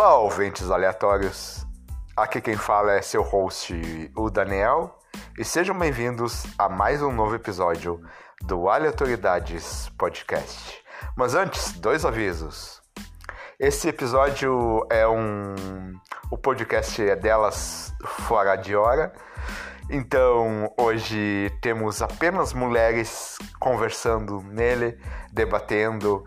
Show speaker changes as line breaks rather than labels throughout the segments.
Olá, ouvintes aleatórios. Aqui quem fala é seu host, o Daniel, e sejam bem-vindos a mais um novo episódio do Aleatoridades Podcast. Mas antes, dois avisos. Esse episódio é um. O podcast é delas fora de hora. Então, hoje temos apenas mulheres conversando nele, debatendo,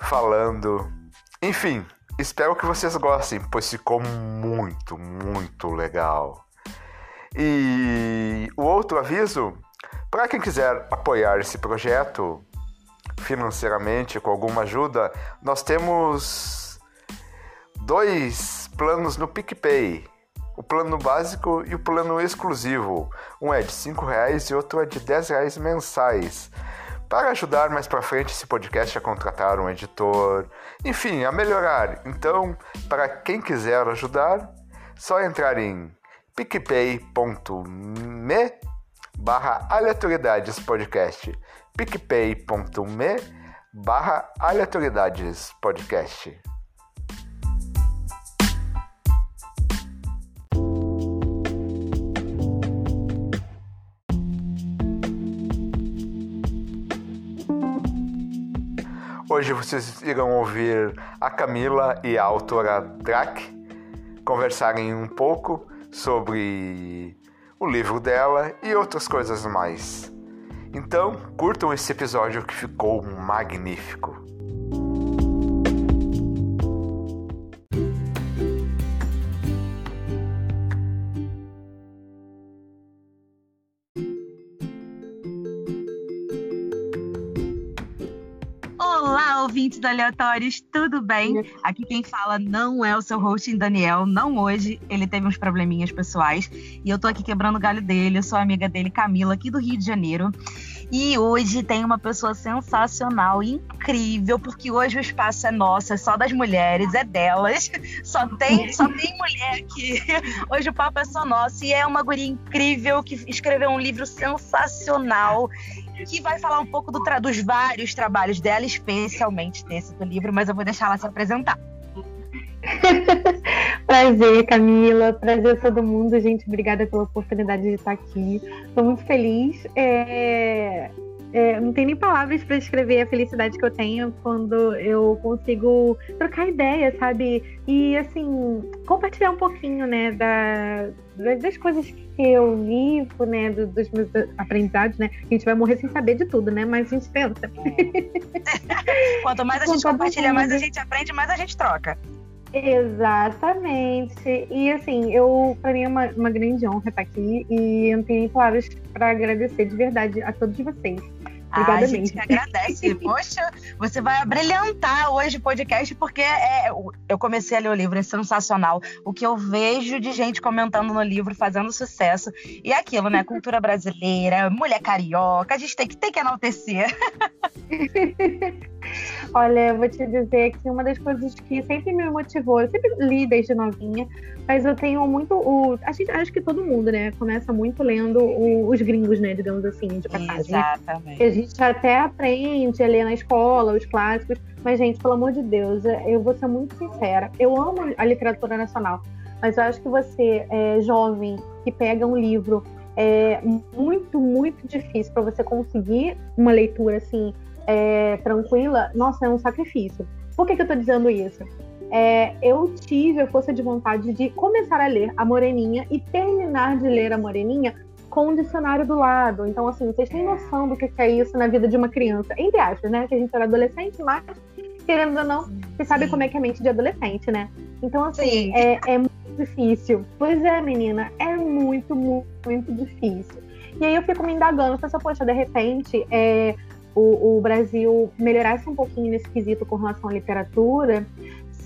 falando. Enfim, espero que vocês gostem, pois ficou muito, muito legal. E o outro aviso, para quem quiser apoiar esse projeto financeiramente com alguma ajuda, nós temos dois planos no PicPay. O plano básico e o plano exclusivo. Um é de R$ reais e outro é de R$ reais mensais para ajudar mais para frente esse podcast a contratar um editor, enfim, a melhorar. Então, para quem quiser ajudar, só entrar em picpay.me barra aleatoriedades podcast picpay.me barra aleatoriedades podcast Hoje vocês irão ouvir a Camila e a autora Drac conversarem um pouco sobre o livro dela e outras coisas mais. Então, curtam esse episódio que ficou magnífico.
Ouvintes aleatórios, tudo bem? Aqui quem fala não é o seu host Daniel, não hoje. Ele teve uns probleminhas pessoais e eu tô aqui quebrando o galho dele. Eu sou amiga dele, Camila, aqui do Rio de Janeiro. E hoje tem uma pessoa sensacional, incrível, porque hoje o espaço é nosso, é só das mulheres, é delas. Só tem, só tem mulher aqui. Hoje o papo é só nosso. E é uma guria incrível que escreveu um livro sensacional que vai falar um pouco do dos vários trabalhos dela, especialmente desse do livro, mas eu vou deixar ela se apresentar.
Prazer, Camila. Prazer a todo mundo, gente. Obrigada pela oportunidade de estar aqui. Estou muito feliz. É... É, não tem nem palavras para descrever a felicidade que eu tenho quando eu consigo trocar ideias, sabe? E, assim, compartilhar um pouquinho, né, da, das coisas que eu vivo, né, dos meus aprendizados, né? A gente vai morrer sem saber de tudo, né? Mas a gente pensa.
Quanto mais a gente compartilha, mais a gente aprende, mais a gente troca.
Exatamente. E assim, eu para mim é uma, uma grande honra estar aqui e eu não tenho nem palavras para agradecer de verdade a todos vocês. Obrigada
a gente que agradece. Poxa, você vai brilhantar hoje o podcast, porque é, eu comecei a ler o livro, é sensacional. O que eu vejo de gente comentando no livro, fazendo sucesso. E é aquilo, né? Cultura brasileira, mulher carioca, a gente tem que, tem que enaltecer.
Olha, eu vou te dizer que uma das coisas que sempre me motivou, eu sempre li desde novinha, mas eu tenho muito o. A gente, acho que todo mundo, né, começa muito lendo o, os gringos, né, digamos assim, de passagem.
Exatamente.
Que a gente até aprende a ler na escola, os clássicos, mas, gente, pelo amor de Deus, eu vou ser muito sincera. Eu amo a literatura nacional, mas eu acho que você, é, jovem, que pega um livro é muito, muito difícil para você conseguir uma leitura assim é, tranquila, nossa, é um sacrifício. Por que, que eu estou dizendo isso? É, eu tive a força de vontade de começar a ler a Moreninha e terminar de ler a Moreninha com o dicionário do lado. Então, assim, vocês têm noção do que é isso na vida de uma criança, entre aspas, né? Que a gente era adolescente, mas, querendo ou não, você sabe como é que é a mente de adolescente, né? Então, assim, é, é, muito difícil. Pois é, menina, é muito, muito, muito difícil. E aí eu fico me indagando, pensando, poxa, de repente, é, o, o Brasil melhorasse um pouquinho nesse quesito com relação à literatura,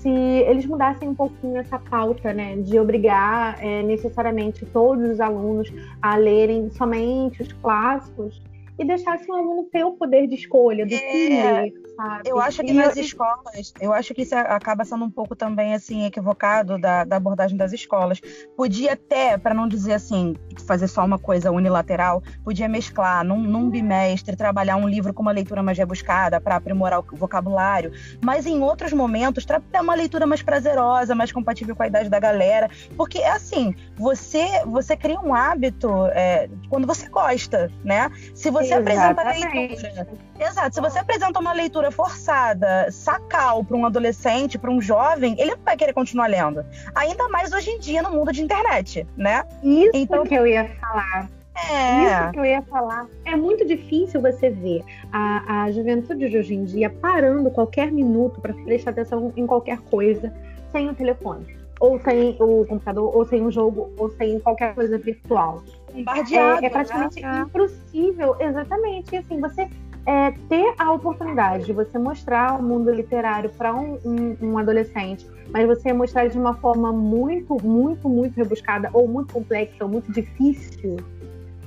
se eles mudassem um pouquinho essa pauta, né, de obrigar é, necessariamente todos os alunos a lerem somente os clássicos, e deixasse o aluno ter o poder de escolha do é, que ler,
sabe? Eu acho que e nas eu... escolas, eu acho que isso acaba sendo um pouco também assim equivocado da, da abordagem das escolas. Podia até, para não dizer assim, fazer só uma coisa unilateral, podia mesclar num, num bimestre, trabalhar um livro com uma leitura mais rebuscada para aprimorar o vocabulário, mas em outros momentos trabalhar uma leitura mais prazerosa, mais compatível com a idade da galera, porque é assim, você você cria um hábito é, quando você gosta, né? Se você Exatamente. apresenta leitura. Exato. Se você apresenta uma leitura forçada, sacal para um adolescente, para um jovem, ele não vai querer continuar lendo. Ainda mais hoje em dia no mundo de internet, né?
Isso então, que eu ia falar. É. Isso que eu ia falar. É muito difícil você ver a, a juventude de hoje em dia parando qualquer minuto para prestar atenção em qualquer coisa sem o telefone, ou sem o computador, ou sem um jogo, ou sem qualquer coisa virtual.
É,
é praticamente né? impossível, exatamente. E assim, você é, ter a oportunidade de você mostrar o mundo literário para um, um, um, adolescente, mas você mostrar de uma forma muito, muito, muito rebuscada, ou muito complexa, ou muito difícil,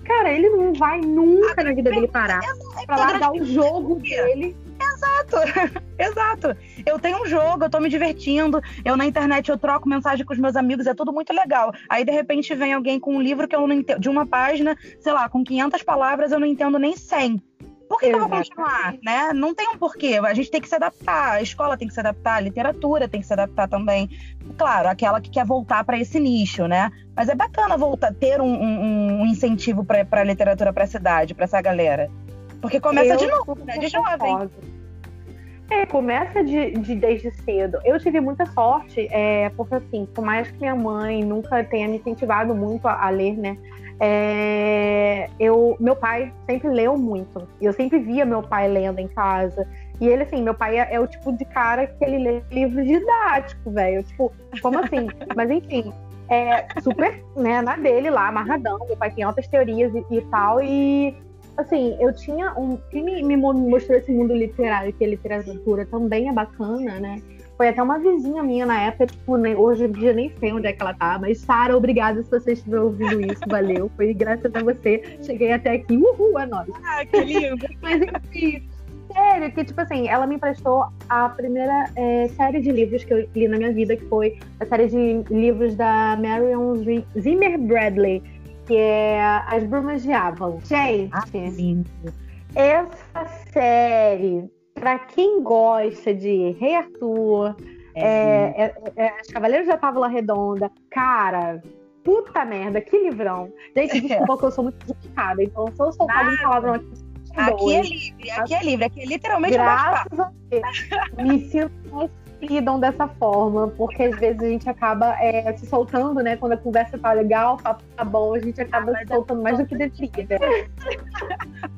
cara, ele não vai nunca na vida dele parar para largar o jogo dele
Exato, exato. Eu tenho um jogo, eu tô me divertindo, eu na internet eu troco mensagem com os meus amigos, é tudo muito legal. Aí de repente vem alguém com um livro que eu não entendo, de uma página, sei lá, com 500 palavras, eu não entendo nem 100. Por que, que eu vou continuar, né? Não tem um porquê. A gente tem que se adaptar, a escola tem que se adaptar, a literatura tem que se adaptar também. Claro, aquela que quer voltar para esse nicho, né? Mas é bacana voltar, ter um, um, um incentivo para a literatura para essa idade, para essa galera. Porque começa eu de novo, né? De jovem.
É, começa de, de, desde cedo. Eu tive muita sorte, é, porque assim, por mais que minha mãe nunca tenha me incentivado muito a, a ler, né? É, eu, meu pai sempre leu muito. E eu sempre via meu pai lendo em casa. E ele, assim, meu pai é, é o tipo de cara que ele lê livro didático, velho. Tipo, como assim? Mas enfim, é super, né, na dele lá, amarradão. Meu pai tem altas teorias e, e tal. E assim, eu tinha um. Quem me, me mostrou esse mundo literário, que a literatura também é bacana, né? Foi até uma vizinha minha na época, tipo, né, hoje em dia nem sei onde é que ela tá, mas Sara, obrigada se você estiver ouvindo isso, valeu. Foi graças a você. Cheguei até aqui, uhul, é nóis.
Ah, que lindo.
mas enfim, sério, que tipo assim, ela me emprestou a primeira é, série de livros que eu li na minha vida, que foi a série de livros da Marion Zimmer Bradley que é As Brumas de Avalon. Gente, ah, essa série, para quem gosta de Rei Arthur, é, é, é, é, Os Cavaleiros da Távola Redonda, cara, puta merda, que livrão. Gente, desculpa que eu sou muito complicada, então se eu soltar um palavrão aqui.
Aqui é livre, aqui é livre, aqui é literalmente
Graças a Deus, me sinto mais lidam dessa forma, porque às vezes a gente acaba é, se soltando, né? Quando a conversa tá legal, tá, tá bom, a gente acaba ah, se soltando mais do que deveria.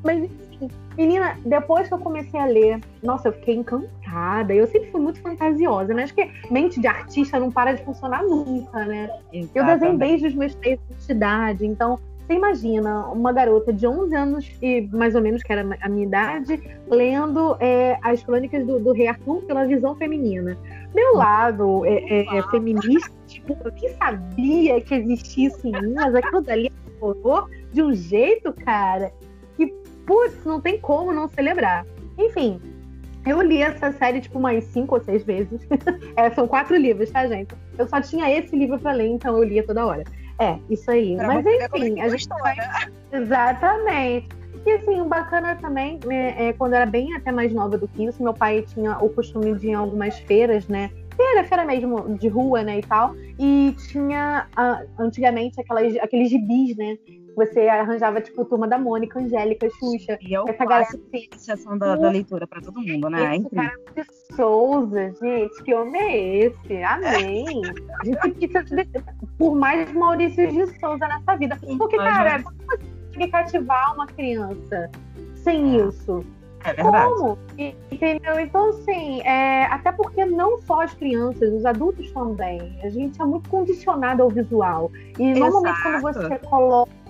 Mas enfim, menina, depois que eu comecei a ler, nossa, eu fiquei encantada. Eu sempre fui muito fantasiosa, né? Acho que mente de artista não para de funcionar nunca, né? Exatamente. Eu desenho desde os meus três de idade, então você imagina uma garota de 11 anos, e mais ou menos, que era a minha idade, lendo é, as crônicas do, do, Rei Arthur pela visão feminina. Meu lado é, é, é feminista, tipo, eu nem sabia que existia isso em mim, mas aquilo dali falou de um jeito, cara, que, putz, não tem como não celebrar. Enfim, eu li essa série, tipo, umas cinco ou seis vezes. é, são quatro livros, tá, gente? Eu só tinha esse livro pra ler, então eu lia toda hora. É, isso aí. Pra Mas enfim, a gente vai. Exatamente. E assim, o bacana também, né, é, quando eu era bem até mais nova do que isso, meu pai tinha o costume de ir em algumas feiras, né? Feira, feira mesmo de rua, né, e tal. E tinha uh, antigamente aquelas, aqueles gibis, né? Você arranjava, tipo, Turma da Mônica, Angélica, Xuxa.
E eu essa galera iniciação da, da leitura para todo mundo, né?
Esse cara de Souza, gente, que homem é esse? Amém. a gente precisa, por mais Maurício de Souza nessa vida. Porque, cara, como você consegue cativar uma criança sem é. isso?
É verdade. Como?
Entendeu? Então, assim, é, até porque não só as crianças, os adultos também. A gente é muito condicionado ao visual. E Exato. normalmente quando você coloca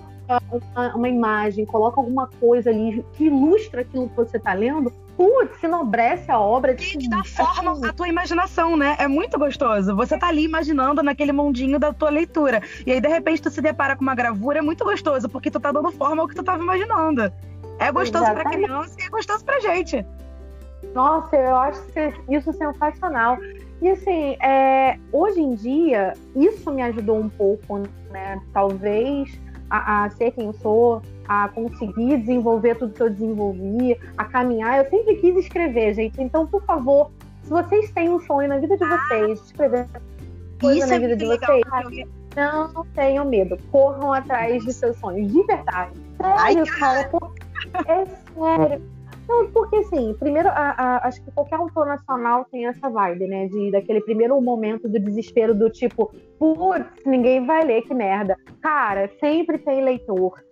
uma, uma, imagem, coloca alguma coisa ali que ilustra aquilo que você está lendo, putz, se enobrece a obra.
E te dá forma assim. à tua imaginação, né? É muito gostoso. Você tá ali imaginando naquele mundinho da tua leitura. E aí, de repente, tu se depara com uma gravura, é muito gostoso, porque tu tá dando forma ao que tu tava imaginando. É gostoso para criança e é gostoso pra gente.
Nossa, eu acho isso sensacional. E assim, é, hoje em dia, isso me ajudou um pouco, né? Talvez a, a, ser quem eu sou, a conseguir desenvolver tudo que eu desenvolvi, a caminhar. Eu sempre quis escrever, gente. Então, por favor, se vocês têm um sonho na vida de ah, vocês, escrever coisa na é vida de vocês, não tenham medo. Corram atrás de seus sonhos, de verdade. Sério, Ai, cara. É sério. Não, porque assim, primeiro, a, a, acho que qualquer autor nacional tem essa vibe, né? De daquele primeiro momento do desespero do tipo, putz, ninguém vai ler, que merda. Cara, sempre tem leitor.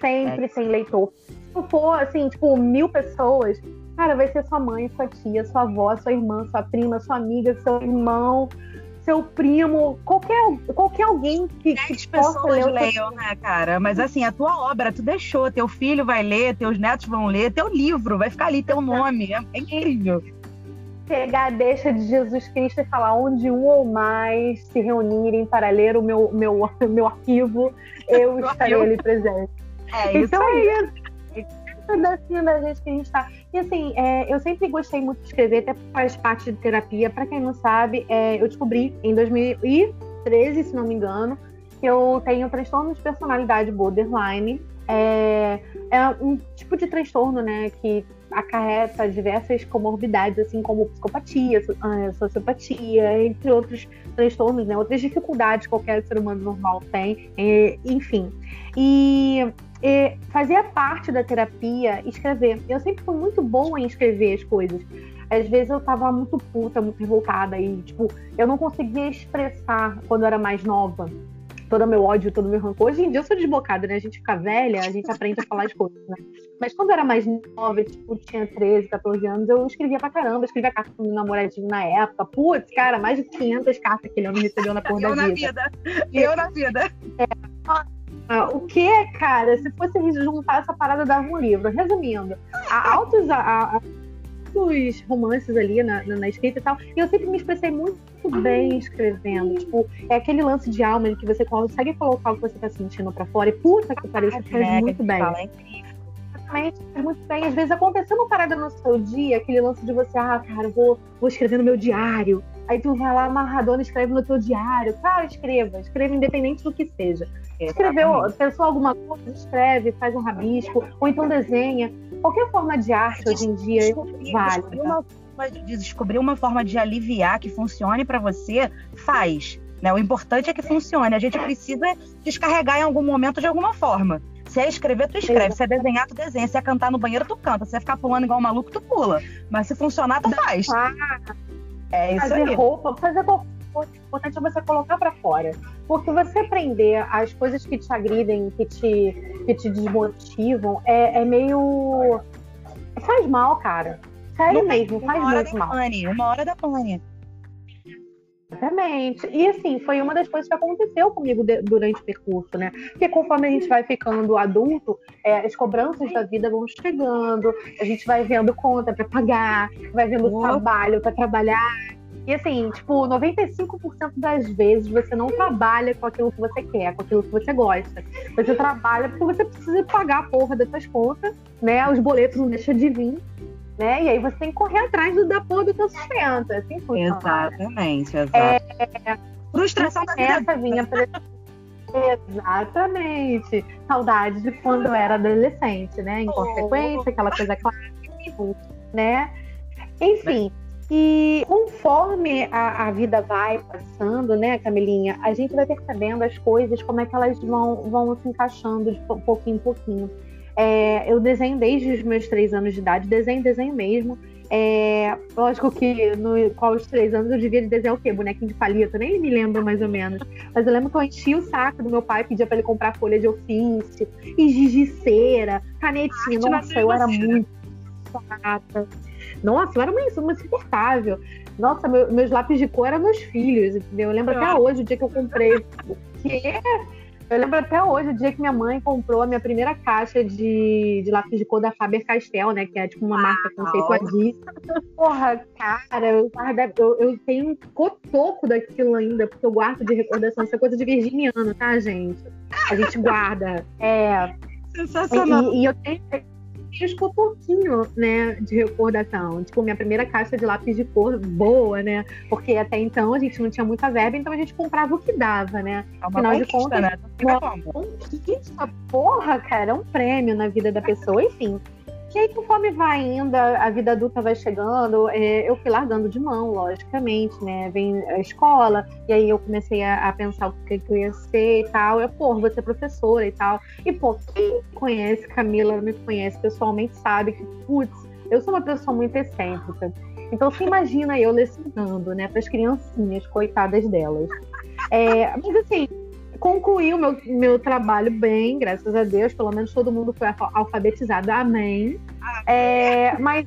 Sempre é. tem leitor. Se for assim, tipo, mil pessoas, cara, vai ser sua mãe, sua tia, sua avó, sua irmã, sua prima, sua amiga, seu irmão seu primo, qualquer, qualquer alguém que, que possa ler.
leiam, né, cara? Mas assim, a tua obra, tu deixou, teu filho vai ler, teus netos vão ler, teu livro vai ficar ali, teu nome. É, é incrível.
Pegar a deixa de Jesus Cristo e falar onde um ou mais se reunirem para ler o meu, meu, meu arquivo, eu estarei ali presente. É isso então aí. é isso pedacinho da gente que a gente tá. E assim, é, eu sempre gostei muito de escrever, até faz parte de terapia. Para quem não sabe, é, eu descobri em 2013, se não me engano, que eu tenho transtorno de personalidade borderline. É, é um tipo de transtorno, né, que acarreta diversas comorbidades, assim como psicopatia, ah, sociopatia, entre outros transtornos, né, outras dificuldades que qualquer ser humano normal tem, enfim. E e fazia parte da terapia escrever. Eu sempre fui muito boa em escrever as coisas. Às vezes eu tava muito puta, muito revoltada e, tipo, eu não conseguia expressar quando eu era mais nova todo o meu ódio, todo o meu rancor. Hoje em dia eu sou desbocada, né? A gente fica velha, a gente aprende a falar as coisas, né? Mas quando eu era mais nova, tipo, tinha 13, 14 anos, eu escrevia pra caramba, escrevia carta pro meu namoradinho na época. Putz, cara, mais de 500 cartas que ele me recebeu na porra da vida.
vida. Eu na vida. É.
Ah, o que, cara, se fosse juntar essa parada, dava um livro. Resumindo, há altos, há, altos romances ali na, na, na, escrita e tal, e eu sempre me expressei muito bem escrevendo. Tipo, é aquele lance de alma em que você consegue colocar o que você tá sentindo pra fora e puta que pariu, isso faz muito bem. Fala, é Exatamente, faz muito bem. Às vezes aconteceu uma parada no seu dia, aquele lance de você, ah, cara, vou, vou escrever no meu diário. Aí tu vai lá amarradona, escreve no teu diário. Cara, escreva, escreva independente do que seja. Escreveu, pensou alguma coisa, escreve, faz um rabisco, ou então desenha. Qualquer forma de arte hoje em dia vale. Descobrir
uma, de descobrir uma forma de aliviar que funcione para você, faz. Né? O importante é que funcione. A gente precisa descarregar em algum momento de alguma forma. Se é escrever, tu escreve. Se é desenhar, tu desenha. Se é cantar no banheiro, tu canta. Se é ficar pulando igual um maluco, tu pula. Mas se funcionar, tu faz.
É isso fazer aí. roupa, fazer qualquer coisa. O importante é você colocar para fora. Porque você aprender as coisas que te agridem, que te, que te desmotivam, é, é meio. Faz mal, cara. Sério mesmo, faz muito mal.
Pane, uma hora da pane.
Exatamente. E assim, foi uma das coisas que aconteceu comigo de, durante o percurso, né? Porque conforme a gente vai ficando adulto, é, as cobranças da vida vão chegando, a gente vai vendo conta para pagar, vai vendo trabalho para trabalhar. E assim, tipo, 95% das vezes você não trabalha com aquilo que você quer, com aquilo que você gosta. Você trabalha porque você precisa pagar a porra dessas contas, né? Os boletos não deixam de vir né? E aí você tem que correr atrás do, da porra do teu sustento. Assim funciona.
Exatamente, exato. É,
Frustração da essa vinha pra... Exatamente. Saudade de quando eu era adolescente, né? Em oh. consequência, aquela coisa clássica, né? Enfim. E conforme a, a, vida vai passando, né, Camilinha, a gente vai percebendo as coisas, como é que elas vão, vão se encaixando de pouquinho em pouquinho. É, eu desenho desde os meus três anos de idade, desenho, desenho mesmo. É, lógico que no, com os três anos eu devia desenhar o quê? Bonequinho de palito, nem me lembro mais ou menos. Mas eu lembro que eu enchi o saco do meu pai, pedia para ele comprar folha de ofício, e gigiceira, canetinha. Nossa, eu era muito chata. Nossa, eu era uma, uma insuportável. Nossa, meu, meus lápis de cor eram meus filhos, entendeu? Eu lembro até hoje o dia que eu comprei. Que eu lembro até hoje o dia que minha mãe comprou a minha primeira caixa de, de lápis de cor da Faber-Castell, né? Que é tipo uma ah, marca conceituadíssima. Porra, cara, eu, eu, eu tenho um cotoco daquilo ainda, porque eu guardo de recordação. Isso é coisa de virginiano, tá, gente? A gente guarda. É.
Sensacional.
E, e eu tenho os cotoquinhos, né, de recordação. Tipo, minha primeira caixa de lápis de cor boa, né? Porque até então a gente não tinha muita verba, então a gente comprava o que dava, né?
É uma Afinal de contas, né? Uma
conquista, porra, cara, é um prêmio na vida da pessoa, enfim. E aí, conforme vai indo, a vida adulta vai chegando, é, eu fui largando de mão, logicamente, né? Vem a escola, e aí eu comecei a, a pensar o que, que eu ia ser e tal. Eu, pô, vou ser professora e tal. E, pô, quem conhece Camila, me conhece pessoalmente, sabe que, putz, eu sou uma pessoa muito excêntrica. Então, você imagina eu lecionando, né, para as criancinhas, coitadas delas. É, mas, assim, concluí o meu, meu trabalho bem, graças a Deus. Pelo menos todo mundo foi alfabetizado. Amém. É, mas,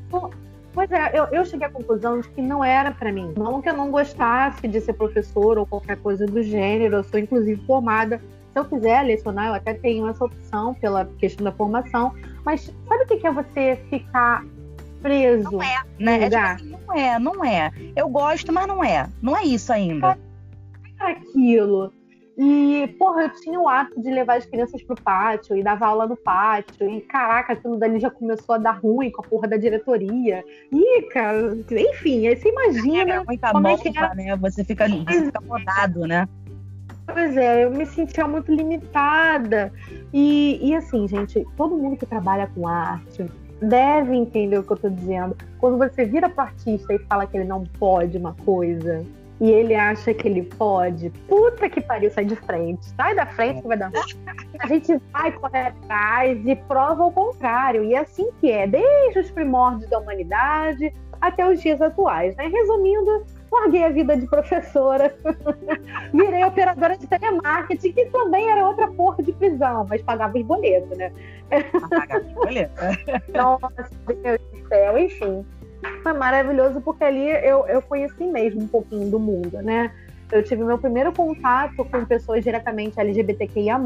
pois é, eu, eu cheguei à conclusão de que não era para mim. Não que eu não gostasse de ser professor ou qualquer coisa do gênero. Eu sou, inclusive, formada. Se eu quiser lecionar, eu até tenho essa opção pela questão da formação. Mas sabe o que é você ficar preso?
Não é, né? É, tipo assim, não é, não é. Eu gosto, mas não é. Não é isso ainda.
É aquilo. E, porra, eu tinha o hábito de levar as crianças pro pátio e dava aula no pátio. E, caraca, aquilo dali já começou a dar ruim com a porra da diretoria. E, cara, enfim, aí você imagina.
É muita como é é. né? Você fica, você fica rodado, né?
Pois é, eu me sentia muito limitada. E, e assim, gente, todo mundo que trabalha com arte deve entender o que eu tô dizendo. Quando você vira pro artista e fala que ele não pode uma coisa, e ele acha que ele pode, puta que pariu, sai de frente. Sai da frente que vai dar A gente vai correr atrás e prova o contrário. E é assim que é, desde os primórdios da humanidade até os dias atuais. Né? Resumindo, larguei a vida de professora, virei operadora de telemarketing, que também era outra porra de prisão, mas pagava os boletos, né?
Pagava os boletos.
Nossa, Deus do céu, enfim foi maravilhoso porque ali eu, eu conheci mesmo um pouquinho do mundo, né? Eu tive meu primeiro contato com pessoas diretamente LGBTQIA.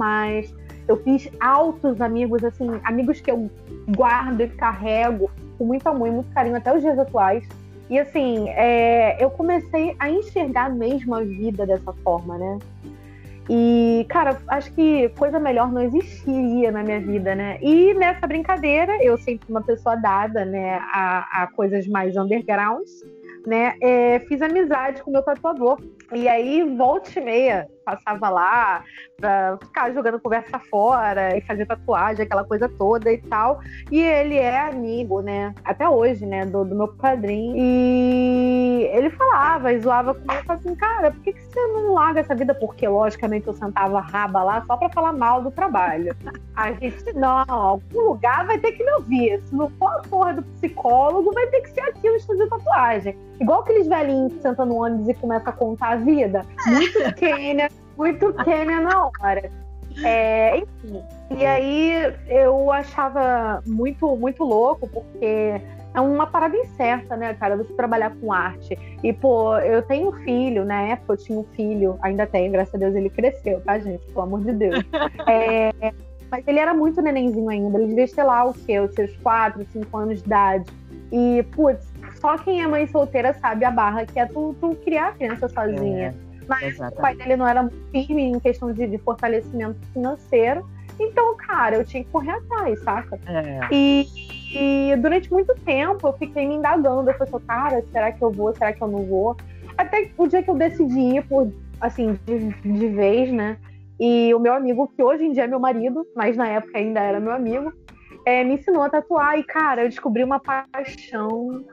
Eu fiz altos amigos, assim, amigos que eu guardo e carrego com muito amor e muito carinho até os dias atuais. E assim, é, eu comecei a enxergar mesmo a vida dessa forma, né? E, cara, acho que coisa melhor não existiria na minha vida, né? E nessa brincadeira, eu sempre uma pessoa dada, né, a, a coisas mais undergrounds, né? É, fiz amizade com o meu tatuador. E aí, volta e meia, passava lá pra ficar jogando conversa fora e fazer tatuagem, aquela coisa toda e tal. E ele é amigo, né? Até hoje, né? Do, do meu padrinho. E ele falava e zoava comigo, assim, cara, por que, que você não larga essa vida? Porque, logicamente, eu sentava raba lá só pra falar mal do trabalho. A gente, não, algum lugar vai ter que me ouvir. Se não for a porra do psicólogo, vai ter que ser aqui no estúdio de tatuagem. Igual aqueles velhinhos que sentam no ônibus e começam a contar vida. Muito pequena muito Kenya na hora. É, enfim. E aí eu achava muito, muito louco, porque é uma parada incerta, né, cara? Você trabalhar com arte. E, pô, eu tenho um filho, na época eu tinha um filho, ainda tenho, graças a Deus ele cresceu, tá, gente? Pelo amor de Deus. É, mas ele era muito nenenzinho ainda, ele devia ter lá o quê? Os seus 4, 5 anos de idade. E, putz, só quem é mãe solteira sabe a barra que é tu, tu criar a criança sozinha. É. Mas o pai dele não era muito firme em questão de, de, fortalecimento financeiro. Então, cara, eu tinha que correr atrás, saca? É. E, e, durante muito tempo eu fiquei me indagando. Eu falei, cara, será que eu vou? Será que eu não vou? Até o dia que eu decidi ir por, assim, de, de vez, né? E o meu amigo, que hoje em dia é meu marido, mas na época ainda era meu amigo, é, me ensinou a tatuar. E, cara, eu descobri uma paixão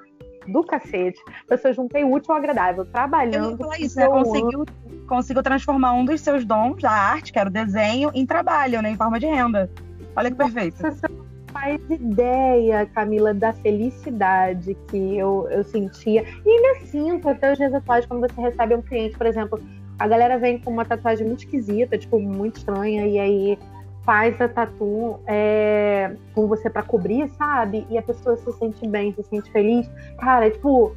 do cacete. Eu juntei útil ao agradável, trabalhando.
Eu isso, né? Conseguiu, conseguiu transformar um dos seus dons, a arte, que era o desenho, em trabalho, né? Em forma de renda. Olha que perfeito.
Você não faz ideia, Camila, da felicidade que eu, eu sentia. E ainda sinto até os dias atuais, quando você recebe um cliente, por exemplo, a galera vem com uma tatuagem muito esquisita, tipo, muito estranha, e aí faz a tatu é, com você para cobrir, sabe? E a pessoa se sente bem, se sente feliz. Cara, é tipo,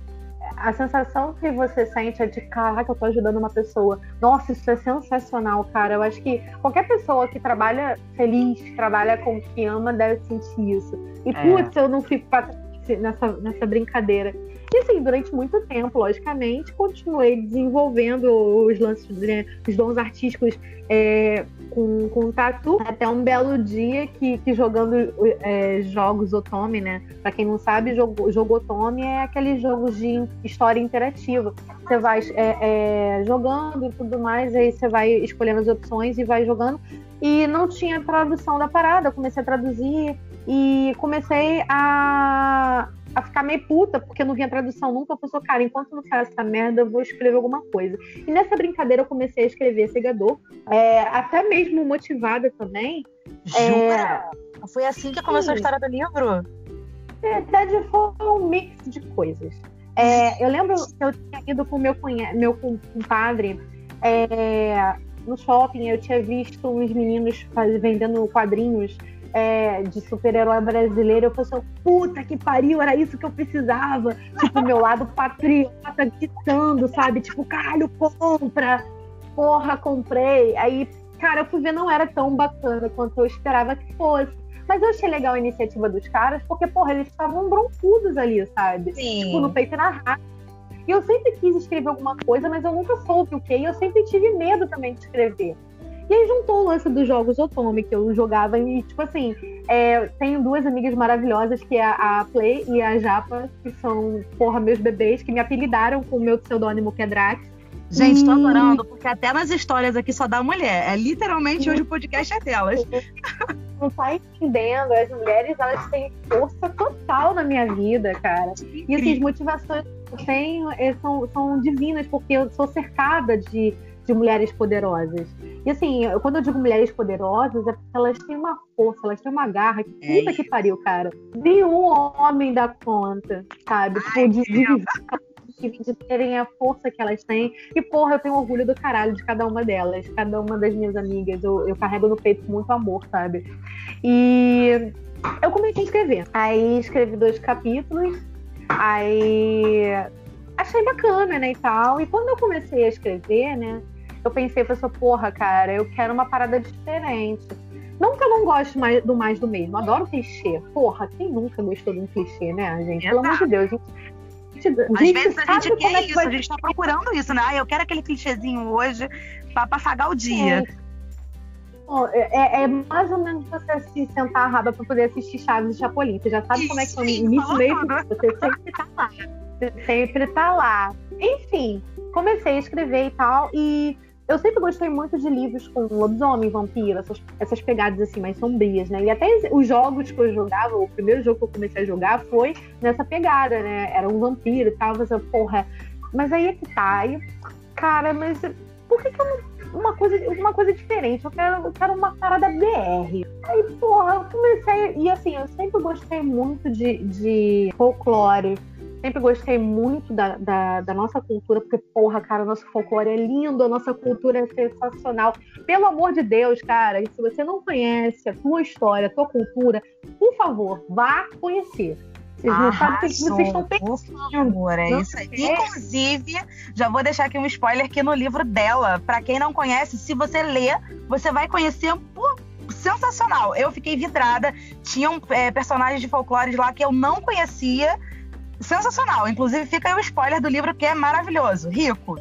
a sensação que você sente é de caraca, eu tô ajudando uma pessoa. Nossa, isso é sensacional, cara. Eu acho que qualquer pessoa que trabalha feliz, que trabalha com o que ama, deve sentir isso. E, é. putz, eu não fico nesse, nessa, nessa brincadeira. E assim, durante muito tempo, logicamente, continuei desenvolvendo os lances, né, os dons artísticos é, com, com tatu, até um belo dia que, que jogando é, jogos Otome, né? Pra quem não sabe, jogo, jogo Otome é aqueles jogos de história interativa. Você vai é, é, jogando e tudo mais, aí você vai escolhendo as opções e vai jogando. E não tinha tradução da parada, comecei a traduzir e comecei a, a ficar meio puta, porque eu não vinha tradução nunca. Eu falei, cara, enquanto não sai essa merda, eu vou escrever alguma coisa. E nessa brincadeira eu comecei a escrever Segador, é, até mesmo motivada também.
Jura? É... Foi assim que começou Sim. a história do livro?
Na verdade, foi um mix de coisas. É, eu lembro que eu tinha ido com meu, cunha, meu compadre é, no shopping, eu tinha visto uns meninos faz, vendendo quadrinhos é, de super-herói brasileiro, eu falei assim, puta que pariu, era isso que eu precisava. Tipo, meu lado patriota gritando, sabe? Tipo, caralho, compra! Porra, comprei. Aí, cara, eu fui ver, não era tão bacana quanto eu esperava que fosse. Mas eu achei legal a iniciativa dos caras, porque, porra, eles estavam broncudos ali, sabe? Sim. Tipo, no peito e na raça. E eu sempre quis escrever alguma coisa, mas eu nunca soube o que. E eu sempre tive medo também de escrever. E aí juntou o lance dos jogos Otome, que eu jogava, e tipo assim, é, tenho duas amigas maravilhosas, que é a Play e a Japa, que são, porra, meus bebês, que me apelidaram com o meu pseudônimo, que é Drax.
Gente, tô adorando, porque até nas histórias aqui só dá mulher. É literalmente hoje o podcast é delas.
Não tá entendendo. As mulheres, elas têm força total na minha vida, cara. E assim, as motivações que eu tenho eh, são, são divinas, porque eu sou cercada de de mulheres poderosas. E assim, quando eu digo mulheres poderosas, é porque elas têm uma força, elas têm uma garra. Que é puta que pariu, cara. Nenhum homem dá conta, sabe? Ai, tipo, de, de, de terem a força que elas têm. E, porra, eu tenho orgulho do caralho de cada uma delas. Cada uma das minhas amigas. Eu, eu carrego no peito com muito amor, sabe? E eu comecei a escrever. Aí escrevi dois capítulos. Aí achei bacana, né, e tal. E quando eu comecei a escrever, né, eu pensei, pessoa, porra, cara, eu quero uma parada diferente. Não que eu não goste mais do mais do mesmo, adoro clichê. Porra, quem nunca gostou de um clichê, né, gente? Pelo amor de Deus, gente.
Às gente vezes a gente quer é isso, a gente tá procurando isso, né? Ah, eu quero aquele clichêzinho hoje pra, pra pagar o dia.
É. É, é, mais ou menos você se sentar a raba pra poder assistir Chaves e Chapolin. Você já sabe como é que é o início meio. Você sempre tá lá. Você sempre tá lá. Enfim, comecei a escrever e tal. E eu sempre gostei muito de livros com lobisomem, vampiro, essas, essas pegadas assim mais sombrias, né? E até os jogos que eu jogava, o primeiro jogo que eu comecei a jogar foi nessa pegada, né? Era um vampiro e tal, você, porra. Mas aí é que tá. Cara, mas por que, que eu não uma coisa, uma coisa diferente. Eu quero, eu quero uma parada BR. Aí, porra, eu comecei. E assim, eu sempre gostei muito de, de folclore. Sempre gostei muito da, da, da, nossa cultura, porque, porra, cara, nosso folclore é lindo, a nossa cultura é sensacional. Pelo amor de Deus, cara, e se você não conhece a tua história, a tua cultura, por favor, vá conhecer.
Vocês não sabem o que vocês estão pensando. Amor, é isso aí. Inclusive, já vou deixar aqui um spoiler aqui no livro dela. Para quem não conhece, se você ler, você vai conhecer um sensacional. Eu fiquei vidrada. Tinham é, personagens de folclore lá que eu não conhecia sensacional. Inclusive, fica aí o spoiler do livro que é maravilhoso. Rico.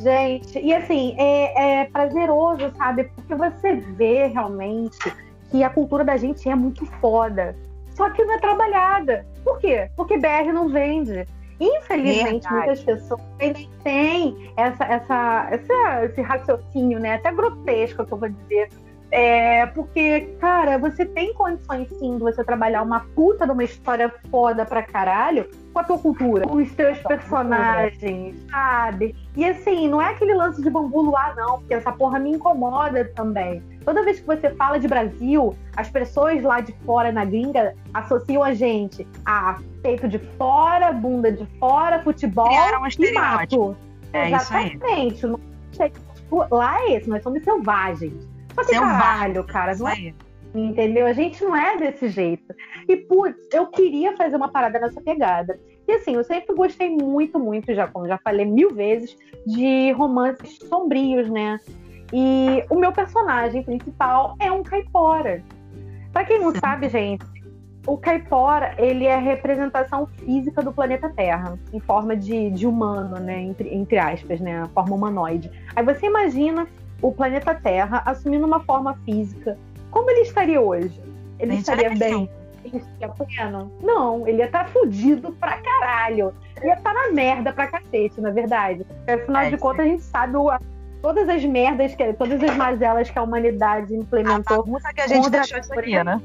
Gente, e assim, é, é prazeroso, sabe? Porque você vê realmente que a cultura da gente é muito foda. Só que não é trabalhada. Por quê? Porque BR não vende. Infelizmente, Verdade. muitas pessoas têm essa, essa, essa, esse raciocínio, né? Até grotesco, que eu vou dizer, é, porque, cara, você tem condições sim de você trabalhar uma puta de uma história foda pra caralho com a tua cultura, com os teus personagens, sabe? E assim, não é aquele lance de bambu luar, não, porque essa porra me incomoda também. Toda vez que você fala de Brasil, as pessoas lá de fora na gringa associam a gente a peito de fora, bunda de fora, futebol um e mato. É Exatamente. Isso aí. Lá é esse, nós somos selvagens. Mas caralho, cara, não é, entendeu? A gente não é desse jeito. E, putz, eu queria fazer uma parada nessa pegada. E assim, eu sempre gostei muito, muito, já, como já falei mil vezes, de romances sombrios, né? E o meu personagem principal é um caipora. Pra quem não sabe, gente, o caipora, ele é a representação física do planeta Terra, em forma de, de humano, né? Entre, entre aspas, né? A forma humanoide. Aí você imagina o planeta Terra assumindo uma forma física. Como ele estaria hoje? Ele estaria bem? Ele estaria pleno? Não, ele ia estar tá fudido pra caralho. Ele ia estar tá na merda pra cacete, na verdade. Afinal é, de contas, a gente sabe o, todas as merdas, que, todas as mazelas que a humanidade implementou.
A que a gente deixou isso aqui, né?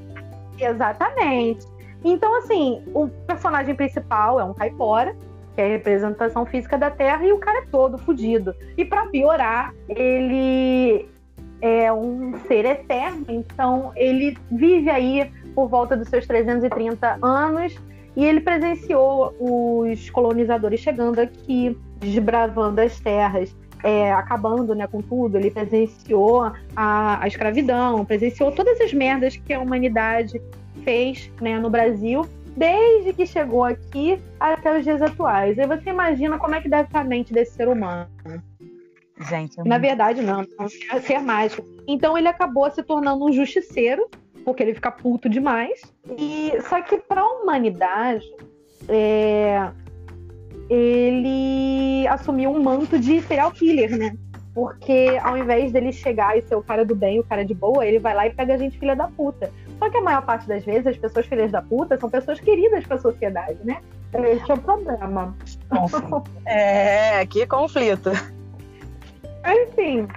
Exatamente. Então, assim, o personagem principal é um caipora, que é a representação física da Terra, e o cara é todo fodido. E para piorar, ele é um ser eterno, então ele vive aí por volta dos seus 330 anos e ele presenciou os colonizadores chegando aqui, desbravando as terras, é, acabando né, com tudo. Ele presenciou a, a escravidão, presenciou todas as merdas que a humanidade fez né, no Brasil, desde que chegou aqui até os dias atuais. Aí você imagina como é que deve estar a mente desse ser humano.
Gente, é
Na verdade, não, não é ser mágico. Então ele acabou se tornando um justiceiro, porque ele fica puto demais. E só que para a humanidade, é, ele assumiu um manto de serial killer, né? Porque ao invés dele chegar e ser o cara do bem, o cara de boa, ele vai lá e pega a gente filha da puta. Só que a maior parte das vezes, as pessoas filhas da puta são pessoas queridas pra sociedade, né? Esse é o problema.
é, que conflito.
Enfim.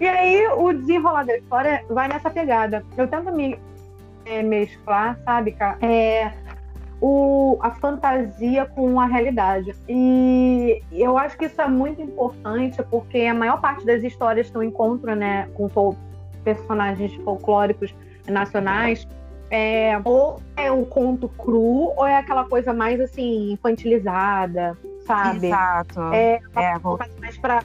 E aí, o desenrolar da história vai nessa pegada. Eu tento me é, mesclar, sabe, cara? É, o, a fantasia com a realidade. E eu acho que isso é muito importante, porque a maior parte das histórias que eu encontro, né, com personagens folclóricos nacionais, é, ou é um conto cru, ou é aquela coisa mais assim, infantilizada, sabe?
Exato.
É, é mais pra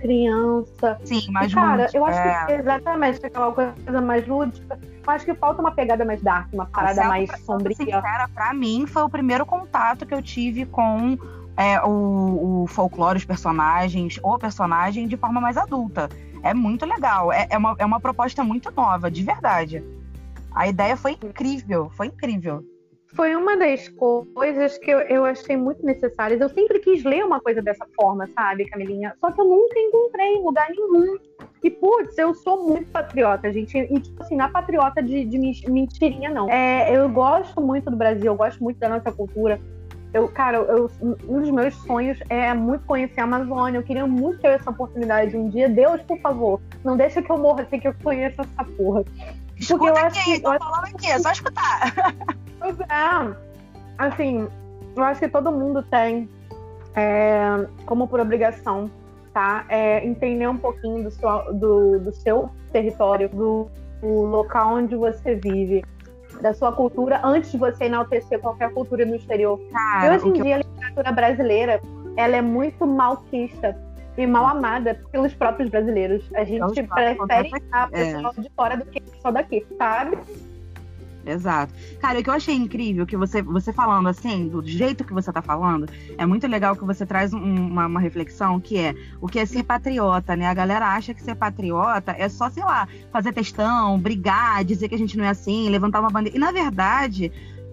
criança.
Sim, mais
e, Cara,
lúdica,
eu acho
é.
que exatamente aquela coisa mais lúdica. Eu acho que falta uma pegada mais dark, uma parada
Sendo
mais
pra-
sombria.
Sincera, pra mim, foi o primeiro contato que eu tive com é, o, o folclore, os personagens, o personagem de forma mais adulta. É muito legal. É, é, uma, é uma proposta muito nova, de verdade. A ideia foi incrível, foi incrível.
Foi uma das coisas que eu, eu achei muito necessárias. Eu sempre quis ler uma coisa dessa forma, sabe, Camilinha? Só que eu nunca encontrei em lugar nenhum. E, putz, eu sou muito patriota, gente. E, tipo assim, não é patriota de, de men- mentirinha, não. É, eu gosto muito do Brasil, eu gosto muito da nossa cultura. Eu, cara, eu, um dos meus sonhos é muito conhecer a Amazônia. Eu queria muito ter essa oportunidade um dia. Deus, por favor, não deixa que eu morra sem que eu conheça essa porra.
Escuta
eu acho
aqui,
que-
tô falando aqui, é só escutar.
Pois é. Assim, eu acho que todo mundo tem é, como por obrigação, tá? É, entender um pouquinho do seu, do, do seu território, do, do local onde você vive, da sua cultura, antes de você enaltecer qualquer cultura no exterior. E
Cara,
hoje
o
em
que eu-
dia a literatura brasileira ela é muito malquista e mal amada pelos próprios brasileiros. A gente
Pelos próprios
prefere a
é.
pessoa de fora do que só daqui, sabe?
Exato. Cara, o que eu achei incrível, que você, você falando assim, do jeito que você tá falando, é muito legal que você traz um- uma, uma reflexão que é o que é ser patriota, né? A galera acha que ser patriota é só, sei lá, fazer textão, brigar, dizer que a gente não é assim, levantar uma bandeira. E na verdade.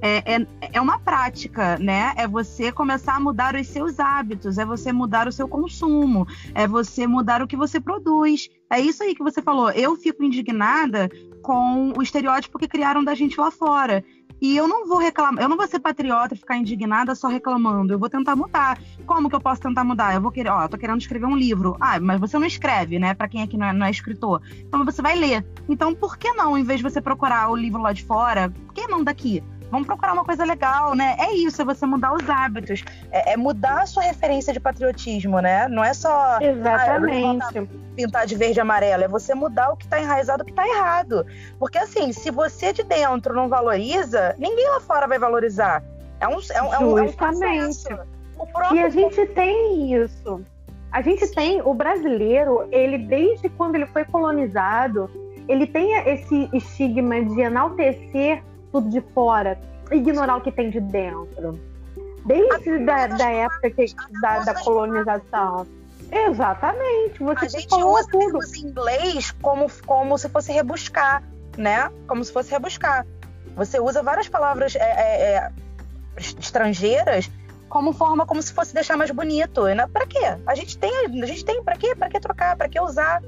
É, é, é uma prática, né? É você começar a mudar os seus hábitos, é você mudar o seu consumo, é você mudar o que você produz. É isso aí que você falou. Eu fico indignada com o estereótipo que criaram da gente lá fora. E eu não vou reclamar, eu não vou ser patriota e ficar indignada só reclamando. Eu vou tentar mudar. Como que eu posso tentar mudar? Eu vou querer, ó, tô querendo escrever um livro. Ah, mas você não escreve, né? Pra quem aqui não é, não é escritor. Então você vai ler. Então por que não, em vez de você procurar o livro lá de fora, por que não daqui? Vamos procurar uma coisa legal, né? É isso, é você mudar os hábitos. É, é mudar a sua referência de patriotismo, né? Não é só
Exatamente.
pintar de verde e amarelo, é você mudar o que tá enraizado, o que tá errado. Porque assim, se você de dentro não valoriza, ninguém lá fora vai valorizar. É um, é um, é um, é um
Justamente.
O próprio
E a gente tem isso. A gente tem o brasileiro, ele desde quando ele foi colonizado, ele tem esse estigma de enaltecer tudo de fora, ignorar o que tem de dentro. Desde da, da época que, da, da colonização. Exatamente,
a
você
gente
falou
usa
tudo.
termos em inglês como, como se fosse rebuscar, né? Como se fosse rebuscar. Você usa várias palavras é, é, é estrangeiras como forma como se fosse deixar mais bonito. Né? Para quê? A gente tem, a gente tem para quê? Para que trocar? Para que usar?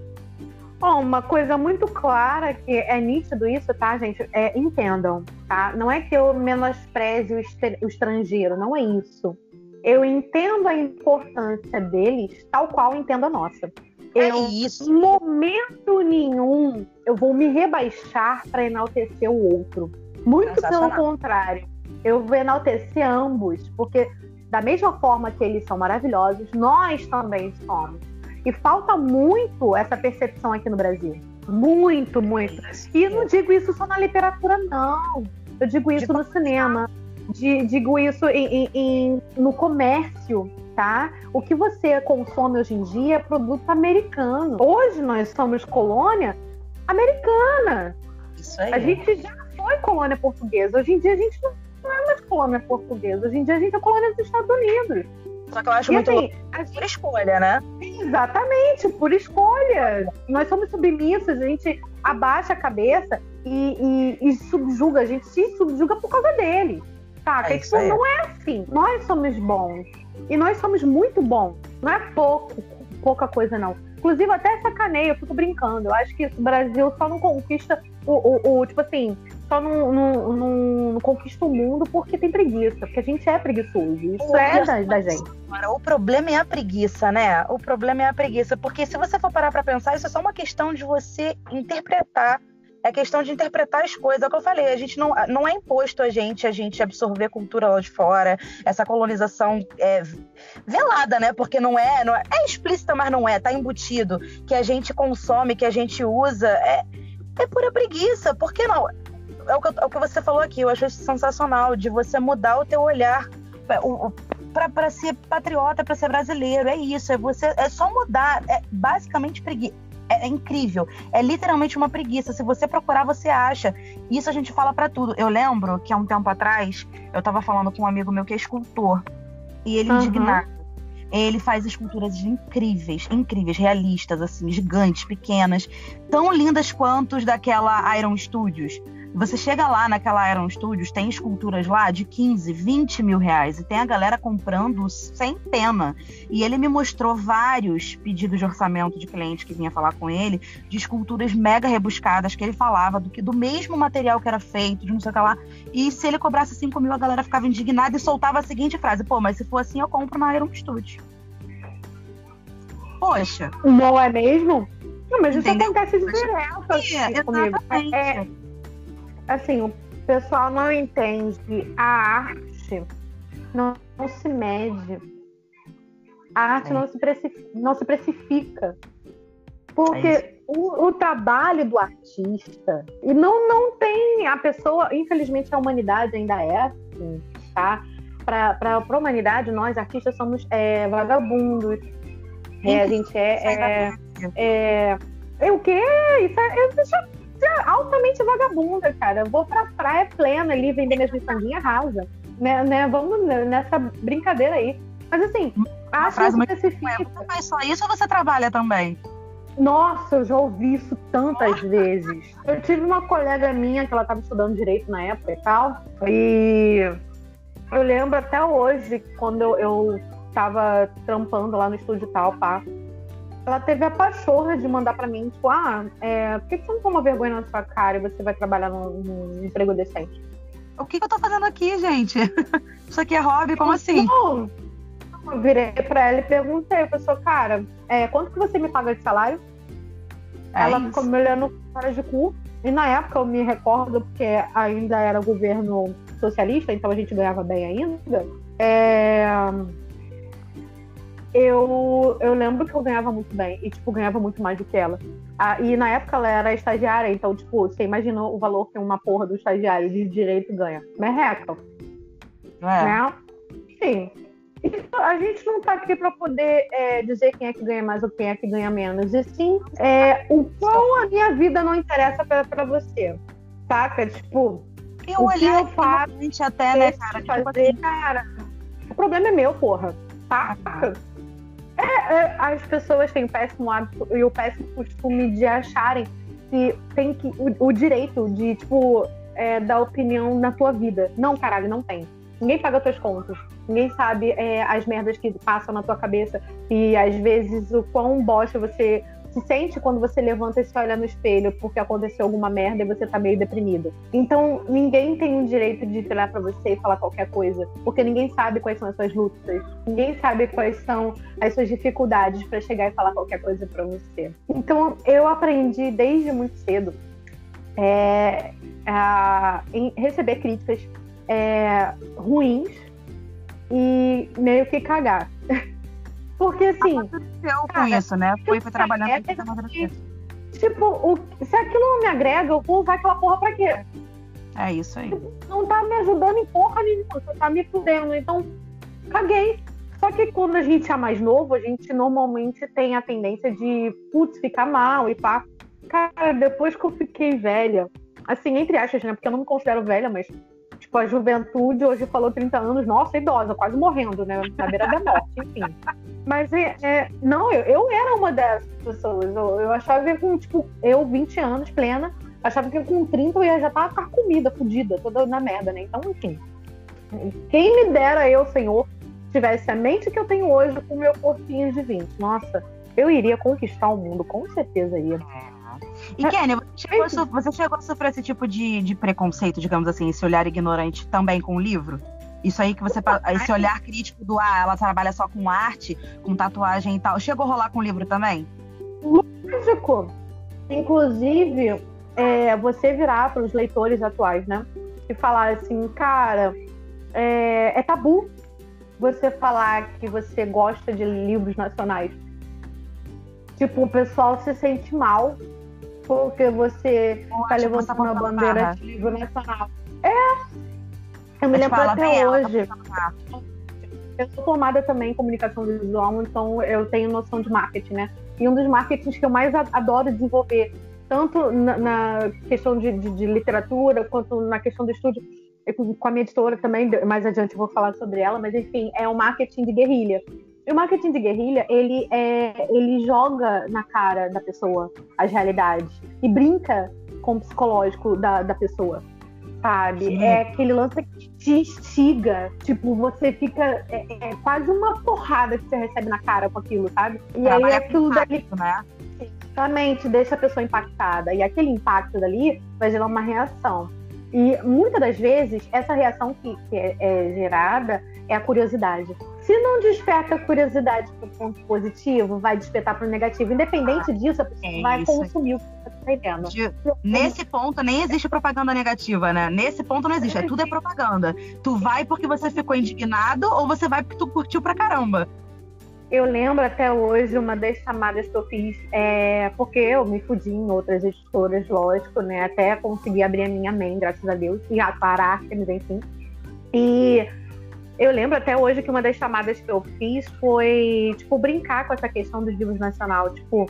Bom, uma coisa muito clara que é nítido isso, tá, gente? É, entendam, tá? Não é que eu menospreze o, estrangeiro, não é isso. Eu entendo a importância deles, tal qual entendo a nossa.
É eu, isso.
Em momento nenhum, eu vou me rebaixar para enaltecer o outro. Muito pelo contrário. Eu vou enaltecer ambos, porque da mesma forma que eles são maravilhosos, nós também somos. E falta muito essa percepção aqui no Brasil. Muito, muito. E não digo isso só na literatura, não. Eu digo isso no cinema. digo isso em, em, no comércio, tá? O que você consome hoje em dia é produto americano. Hoje nós somos colônia americana.
Isso aí.
A gente já foi colônia portuguesa. Hoje em dia a gente não é mais colônia portuguesa. Hoje em dia a gente é colônia dos Estados Unidos.
Só que eu acho e muito assim, gente... por escolha, né?
Exatamente, por escolha. Nós somos submissos, a gente abaixa a cabeça e, e, e subjuga, a gente se subjuga por causa dele. Tá? É isso não é assim. Nós somos bons. E nós somos muito bons. Não é pouco, pouca coisa, não. Inclusive, até sacaneio, eu fico brincando. Eu acho que o Brasil só não conquista o, o, o tipo assim, só não, não, não, não, conquista o mundo porque tem preguiça, porque a gente é preguiçoso. Isso é da, da gente.
O problema é a preguiça, né? O problema é a preguiça, porque se você for parar para pensar, isso é só uma questão de você interpretar. É questão de interpretar as coisas. É o que eu falei, a gente não, não é imposto a gente a gente absorver cultura lá de fora, essa colonização é velada, né? Porque não é, não é, é explícita, mas não é, tá embutido que a gente consome, que a gente usa, é é pura preguiça. Por que não? É o, que, é o que você falou aqui, eu acho sensacional, de você mudar o teu olhar para ser patriota, para ser brasileiro. É isso, é você é só mudar. É basicamente preguiça. É, é, incrível. É literalmente uma preguiça. Se você procurar, você acha. Isso a gente fala para tudo. Eu lembro que há um tempo atrás eu estava falando com um amigo meu que é escultor. E ele uhum. indignado. Ele faz esculturas incríveis, incríveis, realistas, assim, gigantes, pequenas, tão lindas quanto os daquela Iron Studios. Você chega lá naquela Iron Studios, tem esculturas lá de 15, 20 mil reais. E tem a galera comprando centena. E ele me mostrou vários pedidos de orçamento de cliente que vinha falar com ele, de esculturas mega rebuscadas, que ele falava do, que, do mesmo material que era feito, de não sei o que lá. E se ele cobrasse 5 mil, a galera ficava indignada e soltava a seguinte frase: pô, mas se for assim, eu compro na Iron Studios. Poxa.
Não é mesmo? Não, mas isso Entendeu? acontece direto. Assim, é,
exatamente.
É, assim, o pessoal não entende a arte não, não se mede. A arte é. não, se não se precifica. Porque é o, o, trabalho do artista, e não, não tem a pessoa, infelizmente a humanidade ainda é assim, tá? Para a humanidade, nós artistas somos é, vagabundos. É, a gente é, é, é, é, o quê? Isso é, isso é altamente vagabunda, cara. Eu vou pra praia plena ali vender minhas miçanguinhas rasa. Né, né? Vamos nessa brincadeira aí. Mas assim,
acho que especifica. Você faz só isso ou você trabalha também?
Nossa, eu já ouvi isso tantas vezes. Eu tive uma colega minha que ela estava estudando direito na época e tal. E eu lembro até hoje, quando eu, eu tava trampando lá no estúdio tal, pá ela teve a pachorra de mandar para mim, tipo, ah, é, por que, você não toma vergonha na sua cara e você vai trabalhar num, num emprego decente?
O que, que, eu tô fazendo aqui, gente? Isso aqui é hobby? Como assim?
Não. Eu virei pra ela e perguntei, eu falei, cara, é, quanto que você me paga de salário? É ela isso. ficou me olhando com cara de cu. E na época eu me recordo, porque ainda era governo socialista, então a gente ganhava bem ainda. É eu, eu lembro que eu ganhava muito bem e, tipo, ganhava muito mais do que ela. Ah, e na época ela era estagiária, então, tipo, você imaginou o valor que uma porra do estagiário de direito ganha. Merreca. É. Né? Sim. Então, a gente não tá aqui para poder é, dizer quem é que ganha mais ou quem é que ganha menos. E sim, é, o qual a minha vida não interessa para você. Saca? Tipo,
eu o que eu faço até, né, cara?
Tipo fazer, assim, cara, o problema é meu, porra. Saca? É, é, as pessoas têm o péssimo hábito e o péssimo costume de acharem que tem que, o, o direito de, tipo, é, dar opinião na tua vida. Não, caralho, não tem. Ninguém paga tuas contas. Ninguém sabe é, as merdas que passam na tua cabeça. E às vezes o quão bosta você se sente quando você levanta e se olha no espelho porque aconteceu alguma merda e você tá meio deprimido. Então, ninguém tem o direito de virar para você e falar qualquer coisa, porque ninguém sabe quais são as suas lutas, ninguém sabe quais são as suas dificuldades para chegar e falar qualquer coisa para você. Então, eu aprendi desde muito cedo é, a, receber críticas é, ruins e meio que cagar. Porque assim.
Aconteceu com cara, isso, né? Foi, foi trabalhando é, que,
Tipo, o, se aquilo não me agrega, eu vou usar aquela porra pra quê?
É isso aí.
Não tá me ajudando em porra nenhuma, só tá me fudendo. Então, caguei. Só que quando a gente é mais novo, a gente normalmente tem a tendência de, putz, ficar mal e pá. Cara, depois que eu fiquei velha, assim, entre aspas, né? Porque eu não me considero velha, mas Tipo, a juventude hoje falou 30 anos, nossa, idosa, quase morrendo, né? Na beira da morte, enfim. Mas é, é não, eu, eu era uma dessas pessoas. Eu, eu achava que com, tipo, eu, 20 anos, plena, achava que com 30 eu ia já estar com comida, fodida, toda na merda, né? Então, enfim. Quem me dera eu, Senhor, tivesse a mente que eu tenho hoje com meu corpinho de 20. Nossa, eu iria conquistar o mundo, com certeza iria.
E é, Kenny, você chegou, a, você chegou a sofrer esse tipo de, de preconceito, digamos assim, esse olhar ignorante também com o livro? Isso aí que você. Esse olhar crítico do ah, ela trabalha só com arte, com tatuagem e tal. Chegou a rolar com o livro também?
Lógico. Inclusive, é, você virar para os leitores atuais, né? E falar assim, cara, é, é tabu você falar que você gosta de livros nacionais. Tipo, o pessoal se sente mal porque você está levantando a bandeira de livro nacional. É, eu me lembro até hoje. Eu sou formada também em comunicação visual, então eu tenho noção de marketing, né? E um dos marketings que eu mais adoro desenvolver, tanto na, na questão de, de, de, literatura, quanto na questão do estúdio, com a minha editora também, mais adiante eu vou falar sobre ela, mas enfim, é o marketing de guerrilha. E o marketing de guerrilha, ele, é, ele joga na cara da pessoa as realidades e brinca com o psicológico da, da pessoa, sabe? Sim. É aquele lance que te instiga, tipo, você fica. É, é, quase uma porrada que você recebe na cara com aquilo, sabe? E aí aquilo dali. Né? Exatamente, deixa a pessoa impactada. E aquele impacto dali vai gerar uma reação. E muitas das vezes, essa reação que, que é, é gerada é a curiosidade. Se não desperta curiosidade para o ponto positivo, vai despertar para o negativo. Independente ah, disso, a pessoa é vai consumir o que você está entendendo. De,
nesse ponto, nem existe propaganda negativa, né? Nesse ponto não existe. É, tudo é propaganda. Tu vai porque você ficou indignado ou você vai porque tu curtiu pra caramba.
Eu lembro até hoje uma das chamadas que eu fiz, é, porque eu me fudi em outras editoras, lógico, né? Até conseguir abrir a minha mente, graças a Deus, e parar, enfim. E eu lembro até hoje que uma das chamadas que eu fiz foi, tipo, brincar com essa questão dos livros nacional. Tipo,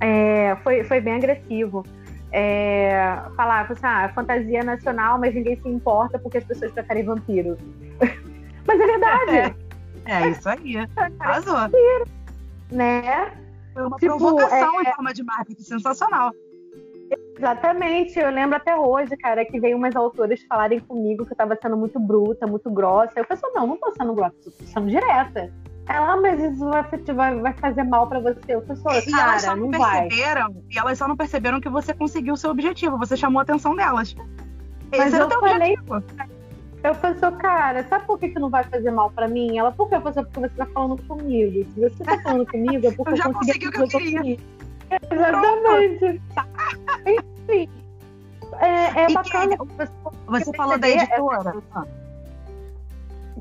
é, foi, foi bem agressivo. É, falar, assim, ah, fantasia nacional, mas ninguém se importa porque as pessoas preferem vampiro. mas é verdade.
É, é isso aí. Arrasou.
Né?
Foi uma tipo, provocação é... em forma de marketing sensacional.
Exatamente, eu lembro até hoje, cara, que veio umas autoras falarem comigo que eu tava sendo muito bruta, muito grossa. Eu pensei, não, não tô sendo grossa, tô sendo direta. Ela, ah, mas isso vai, vai fazer mal para você. Eu falei, cara, elas só não, não
perceberam, vai. E elas só não perceberam que você conseguiu o seu objetivo, você chamou a atenção delas.
Esse mas eu falei, objetivo. Eu pensei, cara, sabe por que, que não vai fazer mal pra mim? Ela, por que? Eu falei, porque você tá falando comigo. Se você tá falando comigo, é porque
eu já eu consegui o que eu queria.
Exatamente. Enfim. É, é bacana.
você falou da editora.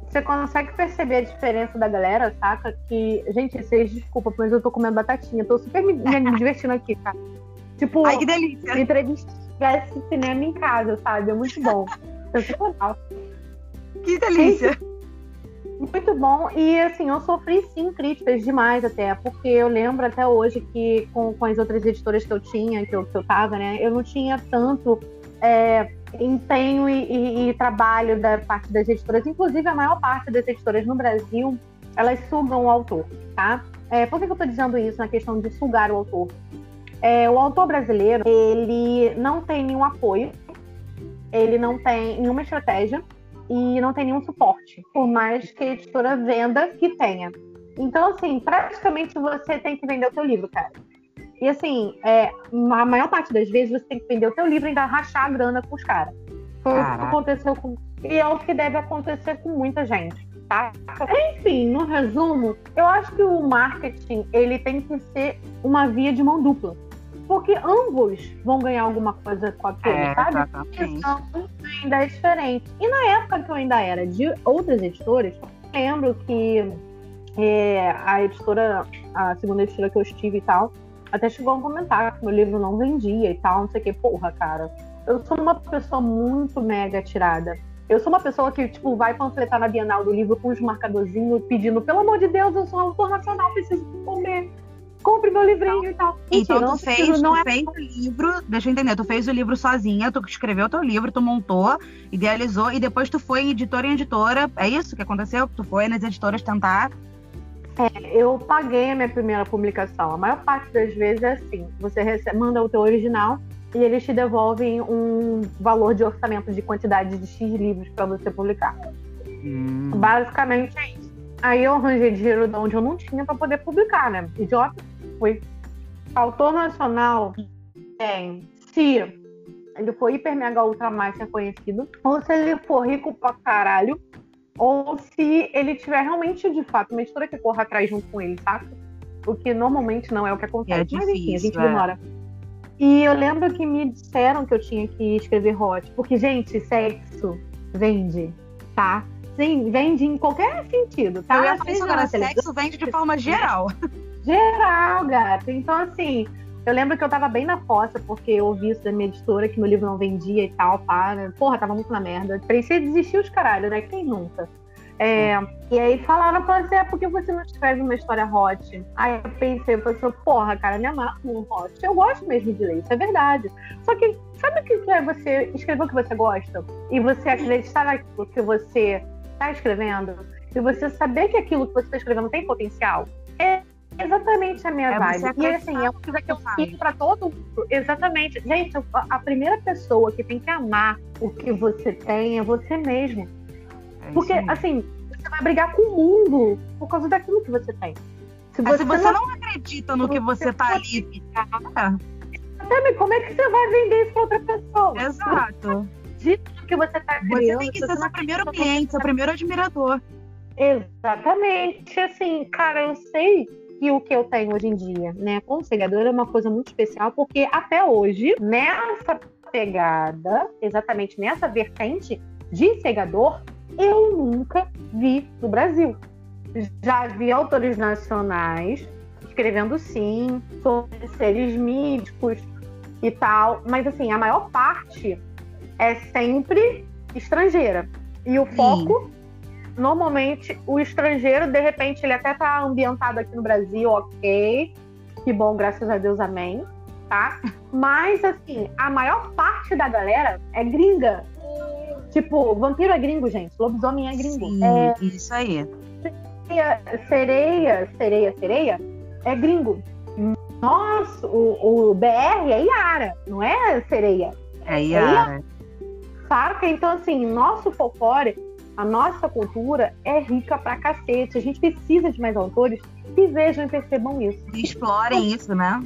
Você consegue perceber a diferença da galera, saca? Que, gente, vocês desculpa, mas eu tô comendo batatinha. Tô super me, me divertindo aqui, tá? Tipo,
Ai, que delícia.
entrevista tivesse cinema em casa, sabe? É muito bom. Sensacional.
Que delícia.
Muito bom. E assim, eu sofri sim críticas demais até, porque eu lembro até hoje que com, com as outras editoras que eu tinha, que eu, que eu tava, né, eu não tinha tanto é, empenho e, e, e, trabalho da parte das editoras. Inclusive, a maior parte das editoras no Brasil, elas sugam o autor, tá? É, por que, que eu tô dizendo isso na questão de sugar o autor? É, o autor brasileiro, ele não tem nenhum apoio ele não tem nenhuma estratégia e não tem nenhum suporte, por mais que a editora venda que tenha. Então, assim, praticamente você tem que vender o seu livro, cara. E assim, é, a maior parte das vezes você tem que vender o seu livro e ainda rachar a grana com os caras. Foi o que aconteceu com. E é o que deve acontecer com muita gente. Tá? Enfim, no resumo, eu acho que o marketing ele tem que ser uma via de mão dupla. Porque ambos vão ganhar alguma coisa com aquilo, é, sabe? Então, ainda é diferente. E na época que eu ainda era de outras editoras, lembro que é, a editora, a segunda editora que eu estive e tal, até chegou a comentar que meu livro não vendia e tal, não sei o que. Porra, cara, eu sou uma pessoa muito mega tirada. Eu sou uma pessoa que, tipo, vai panfletar na Bienal do livro com os marcadorzinhos pedindo, pelo amor de Deus, eu sou um autor nacional, preciso comer. Compre meu livrinho e tal.
Então, tu fez, não tu é... fez o livro, deixa eu entender, tu fez o livro sozinha, tu escreveu o teu livro, tu montou, idealizou, e depois tu foi editora em editora. É isso que aconteceu? Tu foi nas editoras tentar
é, eu paguei a minha primeira publicação. A maior parte das vezes é assim: você recebe, manda o teu original e eles te devolvem um valor de orçamento de quantidade de X livros para você publicar. Hum. Basicamente é isso. Aí eu arranjei dinheiro de onde eu não tinha para poder publicar, né? Idiota. Fui. Autor nacional tem. Se ele for hiper mega ultra mais reconhecido, ou se ele for rico pra caralho, ou se ele tiver realmente, de fato, uma editora que corra atrás junto com ele, saca? O que normalmente não é o que acontece. É difícil, Mas enfim, a gente é. demora. E eu lembro que me disseram que eu tinha que escrever hot, porque, gente, sexo vende, tá? Sim, vende em qualquer sentido, tá?
Eu ia falar isso agora, sexo vende de forma geral.
Geral, gata. Então, assim, eu lembro que eu tava bem na fossa, porque eu ouvi isso da minha editora, que meu livro não vendia e tal, pá. Né? Porra, tava muito na merda. Parecia desistir os caralho, né? Quem nunca? É, e aí falaram pra você, é porque você não escreve uma história hot. Aí eu pensei, eu pensei, porra, cara, me amarro no hot. Eu gosto mesmo de ler, isso é verdade. Só que sabe o que é você escrever o que você gosta? E você acreditar naquilo que você está escrevendo? E você saber que aquilo que você está escrevendo tem potencial? É exatamente a minha é vibe. E assim, é uma coisa que eu fico para todo mundo. Exatamente. Gente, a primeira pessoa que tem que amar o que você tem é você mesmo. É Porque, assim, você vai brigar com o mundo por causa daquilo que você tem.
Se você, se você não... não... acredita no que você tá ali,
Sabe, como é que você vai vender isso pra outra pessoa?
Exato.
Dito que você tá
criando. Você tem que ser seu primeiro cliente, seu primeiro admirador.
Exatamente. Assim, cara, eu sei que o que eu tenho hoje em dia, né, com o é uma coisa muito especial, porque até hoje, nessa pegada, exatamente nessa vertente de segador, eu nunca vi no Brasil. Já vi autores nacionais escrevendo sim sobre seres míticos e tal, mas assim, a maior parte é sempre estrangeira. E o foco normalmente o estrangeiro, de repente, ele até tá ambientado aqui no Brasil, ok. Que bom, graças a Deus, amém. Tá? Mas, assim, a maior parte da galera é gringa. Tipo, vampiro é gringo, gente. Lobisomem é gringo.
Sim,
é...
isso aí.
Sereia, sereia, sereia, sereia é gringo. Nossa, o, o BR é Iara, não é sereia.
É Iara. É
Saca? Então, assim, nosso folclore a nossa cultura é rica pra cacete. A gente precisa de mais autores que vejam e percebam isso.
E explorem isso, né?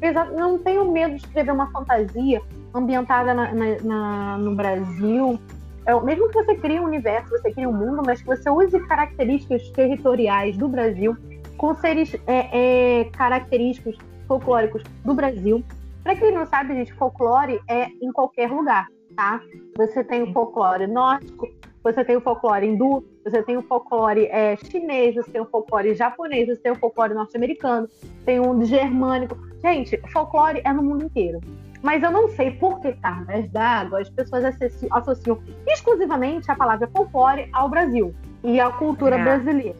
Exato. Não tenho medo de escrever uma fantasia ambientada na, na, na, no Brasil. É, mesmo que você crie um universo, você crie um mundo, mas que você use características territoriais do Brasil, com seres é, é, característicos folclóricos do Brasil. Para quem não sabe, gente, folclore é em qualquer lugar, tá? Você tem o folclore nórdico, você tem o folclore hindu, você tem o folclore é, chinês, você tem o folclore japonês, você tem o folclore norte-americano, tem um germânico. Gente, folclore é no mundo inteiro. Mas eu não sei por que cargas d'água as pessoas associam exclusivamente a palavra folclore ao Brasil e à cultura é. brasileira.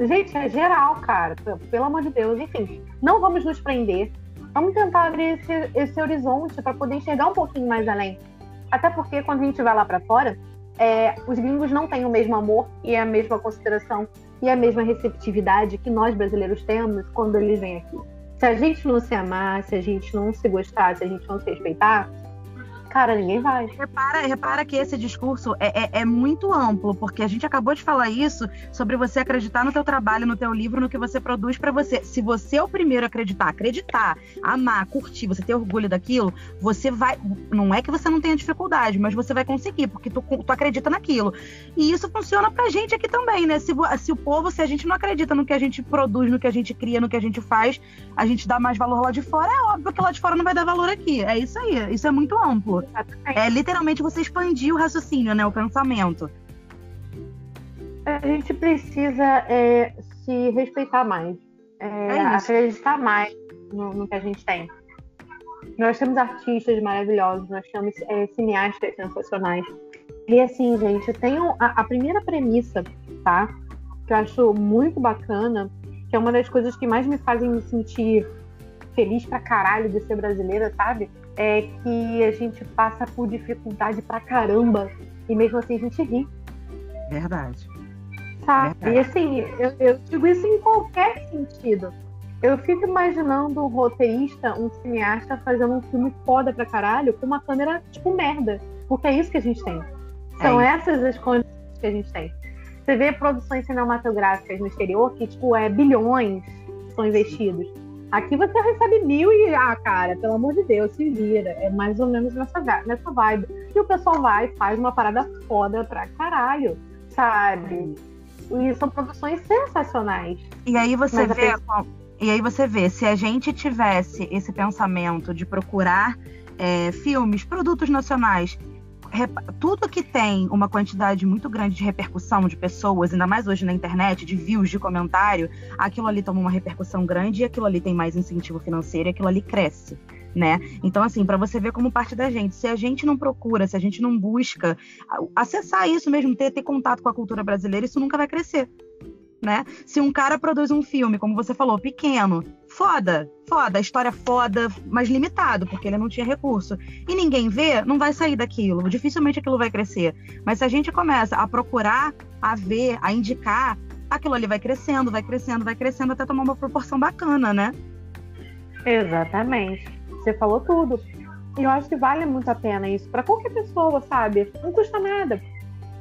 Gente, é geral, cara. Pelo amor de Deus. Enfim, não vamos nos prender. Vamos tentar abrir esse, esse horizonte para poder enxergar um pouquinho mais além. Até porque quando a gente vai lá para fora, é, os gringos não têm o mesmo amor e a mesma consideração e a mesma receptividade que nós brasileiros temos quando eles vêm aqui. Se a gente não se amar, se a gente não se gostar, se a gente não se respeitar, cara, ninguém vai.
Repara, repara que esse discurso é, é, é, muito amplo, porque a gente acabou de falar isso sobre você acreditar no teu trabalho, no teu livro, no que você produz para você. Se você é o primeiro a acreditar, acreditar, amar, curtir, você ter orgulho daquilo, você vai. Não é que você não tenha dificuldade, mas você vai conseguir, porque tu, tu acredita naquilo. E isso funciona pra gente aqui também, né? Se, se o povo, se a gente não acredita no que a gente produz, no que a gente cria, no que a gente faz, a gente dá mais valor lá de fora, é óbvio que lá de fora não vai dar valor aqui. É isso aí. Isso é muito amplo. É literalmente você expandir o raciocínio, né? O pensamento.
A gente precisa é, se respeitar mais. É, é acreditar mais no, no, que a gente tem. Nós temos artistas maravilhosos, nós temos é, cineastas sensacionais. E assim, gente, eu tenho a, a primeira premissa, tá? Que eu acho muito bacana, que é uma das coisas que mais me fazem me sentir feliz pra caralho de ser brasileira, sabe? É que a gente passa por dificuldade pra caramba e mesmo assim a gente ri.
Verdade.
Sabe? Verdade. E assim, eu, eu digo isso em qualquer sentido. Eu fico imaginando um roteirista, um cineasta fazendo um filme foda pra caralho com uma câmera tipo merda. Porque é isso que a gente tem. São é essas as condições que a gente tem. Você vê produções cinematográficas no exterior que, tipo, é bilhões são investidos. Aqui você recebe mil e, ah, cara, pelo amor de Deus, se vira. É mais ou menos nessa, nessa vibe. E o pessoal vai e faz uma parada foda pra caralho, sabe? E são produções sensacionais.
E aí você Mas vê. E aí você vê, se a gente tivesse esse pensamento de procurar é, filmes, produtos nacionais tudo que tem uma quantidade muito grande de repercussão de pessoas, ainda mais hoje na internet, de views, de comentário, aquilo ali toma uma repercussão grande e aquilo ali tem mais incentivo financeiro e aquilo ali cresce. Né? Então, assim, para você ver como parte da gente, se a gente não procura, se a gente não busca acessar isso mesmo, ter, ter contato com a cultura brasileira, isso nunca vai crescer né? Se um cara produz um filme, como você falou, pequeno, foda, foda, história foda, mas limitado, porque ele não tinha recurso, e ninguém vê, não vai sair daquilo, dificilmente aquilo vai crescer. Mas se a gente começa a procurar, a ver, a indicar, aquilo ali vai crescendo, vai crescendo, vai crescendo até tomar uma proporção bacana, né?
Exatamente. Você falou tudo. E eu acho que vale muito a pena isso para qualquer pessoa, sabe? Não custa nada.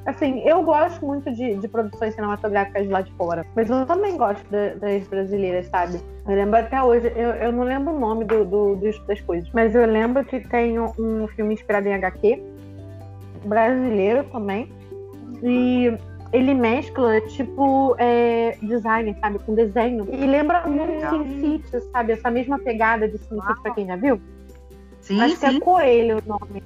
Assim, eu gosto muito de, de produções cinematográficas de lá de fora, mas eu também gosto de, das brasileiras, sabe? Eu lembro até hoje, eu, eu não lembro o nome do, do, das coisas, mas eu lembro que tem um filme inspirado em HQ, brasileiro também, e ele mescla, tipo, é, design, sabe? Com desenho. E lembra muito Sin City, sabe? Essa mesma pegada de Sin City, pra quem já viu.
Sim,
Acho
sim.
que é Coelho o nome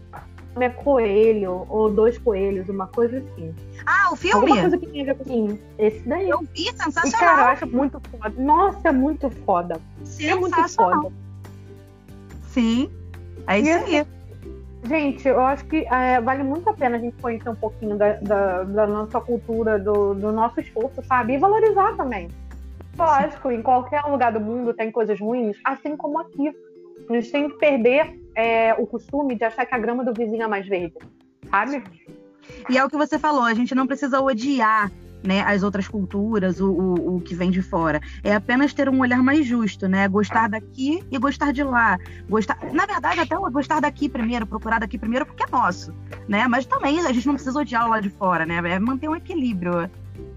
é coelho ou dois coelhos, uma coisa assim.
Ah, o filme?
Alguma coisa que tem a ver com Esse daí.
Eu vi, sensacional. E,
cara, eu acho muito foda. Nossa, é muito foda. É muito foda.
Sim, é isso aí.
Gente, eu acho que é, vale muito a pena a gente conhecer um pouquinho da, da, da nossa cultura, do, do, nosso esforço, sabe? E valorizar também. Lógico, em qualquer lugar do mundo tem coisas ruins, assim como aqui. A gente tem que perder é, o costume de achar que a grama do vizinho é mais verde, sabe?
E é o que você falou, a gente não precisa odiar né, as outras culturas, o, o, o, que vem de fora. É apenas ter um olhar mais justo, né? Gostar daqui e gostar de lá. Gostar, na verdade, até gostar daqui primeiro, procurar daqui primeiro, porque é nosso, né? Mas também a gente não precisa odiar o lá de fora, né? É manter um equilíbrio.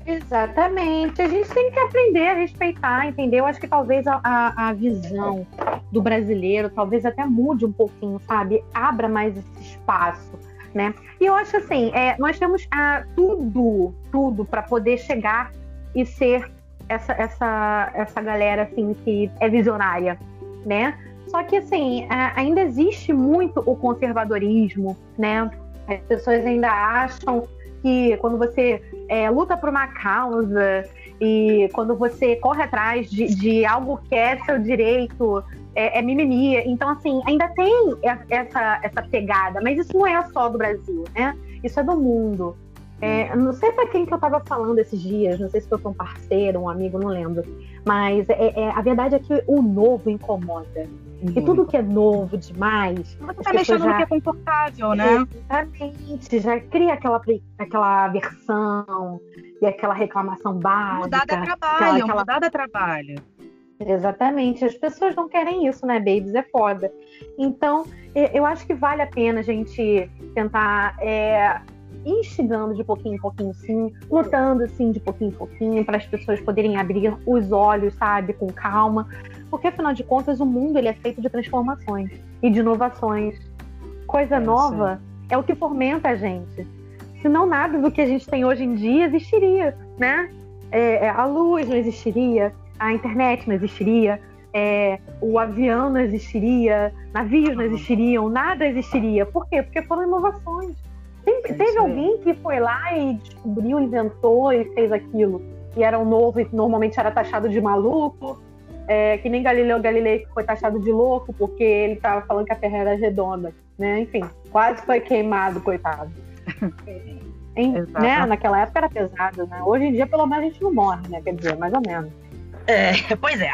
Exatamente. A gente tem que aprender a respeitar, entendeu? Acho que talvez a, a, a, visão do brasileiro talvez até mude um pouquinho, sabe? Abra mais esse espaço, né? E eu acho assim, é, nós temos ah, tudo, tudo para poder chegar e ser essa, essa, essa galera assim que é visionária, né? Só que assim, ainda existe muito o conservadorismo, né? As pessoas ainda acham que quando você é, luta por uma causa e quando você corre atrás de, de algo que é seu direito, é, é, mimimi. Então, assim, ainda tem essa, essa pegada, mas isso não é só do Brasil, né? Isso é do mundo. É, não sei para quem que eu estava falando esses dias, não sei se foi com um parceiro, um amigo, não lembro. Mas é, é, a verdade é que o novo incomoda. Muito. E tudo que é novo demais.
Você tá mexendo já... no que é confortável, né?
Exatamente. Já cria aquela, aquela aversão e aquela reclamação básica.
Mudar dá trabalho, aquela... mudar dá trabalho.
Exatamente. As pessoas não querem isso, né, babies? É foda. Então, eu acho que vale a pena a gente tentar é, instigando de pouquinho em pouquinho, sim, lutando, assim, de pouquinho em pouquinho, para as pessoas poderem abrir os olhos, sabe, com calma. Porque, afinal de contas, o mundo ele é feito de transformações e de inovações. Coisa é, nova sim. é o que fomenta a gente. Senão, nada do que a gente tem hoje em dia existiria, né? É, é a luz não existiria, a internet não existiria, é, o avião não existiria, navios não existiriam, nada existiria. Por quê? Porque foram inovações. É teve alguém que foi lá e descobriu, inventou e fez aquilo. E era um novo e normalmente era taxado de maluco. É, que nem Galileu Galilei que foi taxado de louco porque ele estava falando que a Terra era redonda, né? Enfim, quase foi queimado, coitado. em, né? Naquela época era pesado, né? Hoje em dia, pelo menos, a gente não morre, né? Quer dizer, mais ou menos.
É, pois é.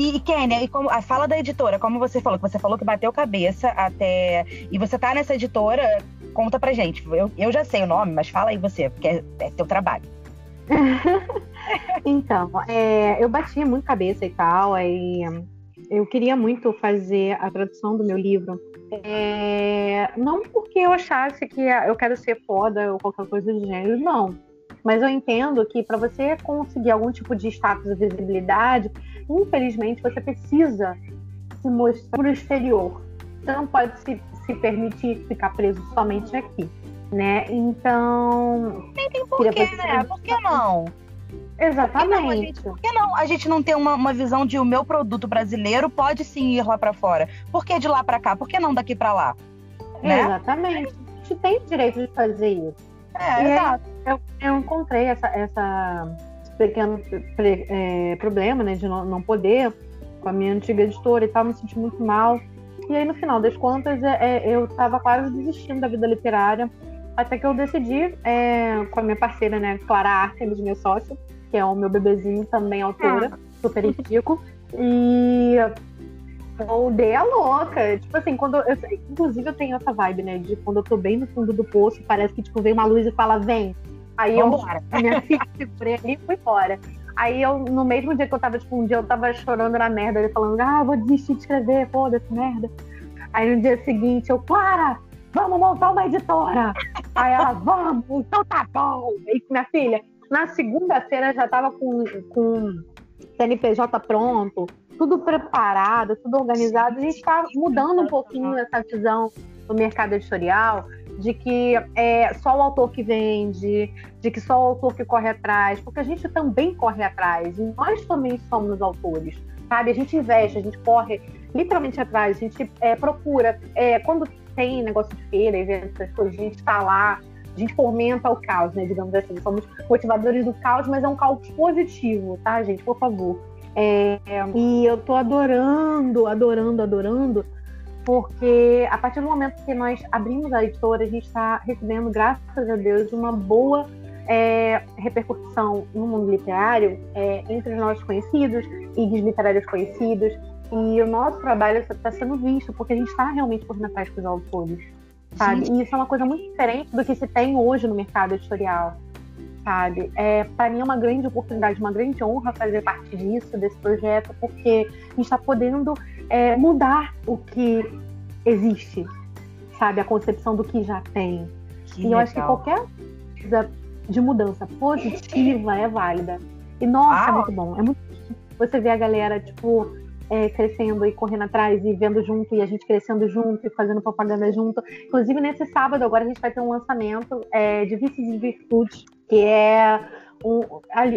E, e Kênia, e como, a fala da editora, como você falou, que você falou que bateu cabeça até. E você tá nessa editora, conta pra gente. Eu, eu já sei o nome, mas fala aí você, porque é, é teu trabalho.
então, é, eu batia muito cabeça e tal, aí eu queria muito fazer a tradução do meu livro. É, não porque eu achasse que eu quero ser foda ou qualquer coisa do gênero, não. Mas eu entendo que para você conseguir algum tipo de status e visibilidade, infelizmente você precisa se mostrar para o exterior. Você não pode se, se permitir ficar preso somente aqui, né? Então.
Nem tem porquê, né? Por que não?
Exatamente.
Por que, não, a gente não tem uma, uma visão de o meu produto brasileiro pode sim ir lá para fora? Por que de lá para cá? Por que não daqui para lá?
Né? Exatamente. A gente tem o direito de fazer isso.
É, e exato.
Eu, eu encontrei essa, essa pequeno é, problema, né, de não, não poder com a minha antiga editora e tal, me senti muito mal. E aí, no final das contas, é, é, eu estava quase desistindo da vida literária, até que eu decidi, é, com a minha parceira, né, Clara Artemis, meu sócio, que é o meu bebezinho, também autora, ah. super indico, e eu dei a louca. Tipo assim, quando eu, inclusive eu tenho essa vibe, né? De quando eu tô bem no fundo do poço, parece que tipo, vem uma luz e fala, vem. Aí Vamos eu minha filha segurei ali e fui fora. Aí eu, no mesmo dia que eu tava, tipo, um dia eu tava chorando na merda, ele falando, ah, vou desistir de escrever, foda-se, merda. Aí no dia seguinte eu, Clara, vamos montar uma editora. Aí ela, vamos, então tá bom. Aí minha filha, na segunda-feira já tava com, com CNPJ pronto, tudo preparado, tudo organizado. A gente está mudando um pouquinho essa visão do mercado editorial de que é só o autor que vende, de que só o autor que corre atrás, porque a gente também corre atrás, e nós também somos autores, sabe? A gente investe, a gente corre literalmente atrás, a gente é, procura. É, quando tem negócio de feira, eventos, essas coisas, a gente está lá, a gente fomenta o caos, né? Digamos assim, somos motivadores do caos, mas é um caos positivo, tá, gente? Por favor. É, e eu tô adorando, adorando, adorando, porque a partir do momento que nós abrimos a editora, a gente está recebendo, graças a Deus, uma boa é, repercussão no mundo literário é, entre os nossos conhecidos, e literários conhecidos, e o nosso trabalho está sendo visto, porque a gente está realmente correndo atrás dos autores, sabe? Sim. E isso é uma coisa muito diferente do que se tem hoje no mercado editorial sabe? É, para mim é uma grande oportunidade, uma grande honra fazer parte disso, desse projeto, porque a gente está podendo é, mudar o que existe, sabe? A concepção do que já tem. Que e legal. eu acho que qualquer coisa de mudança positiva é válida. E nossa, é ah. é muito bom. É muito você vê a galera, tipo, é, crescendo e correndo atrás e vendo junto, e a gente crescendo junto e fazendo propaganda junto. Inclusive, nesse sábado, agora a gente vai ter um lançamento é, de Vícios e Virtudes, que é um,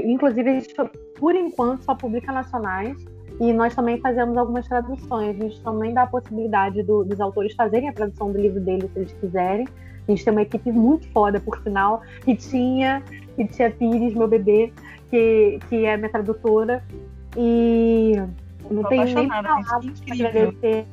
inclusive a gente por enquanto só publica nacionais e nós também fazemos algumas traduções. A gente também dá a possibilidade do, dos autores fazerem a tradução do livro deles se eles quiserem. A gente tem uma equipe muito foda, por sinal, que tinha, que tinha Pires, meu bebê, que, que é minha tradutora. E não tenho nem palavras para agradecer.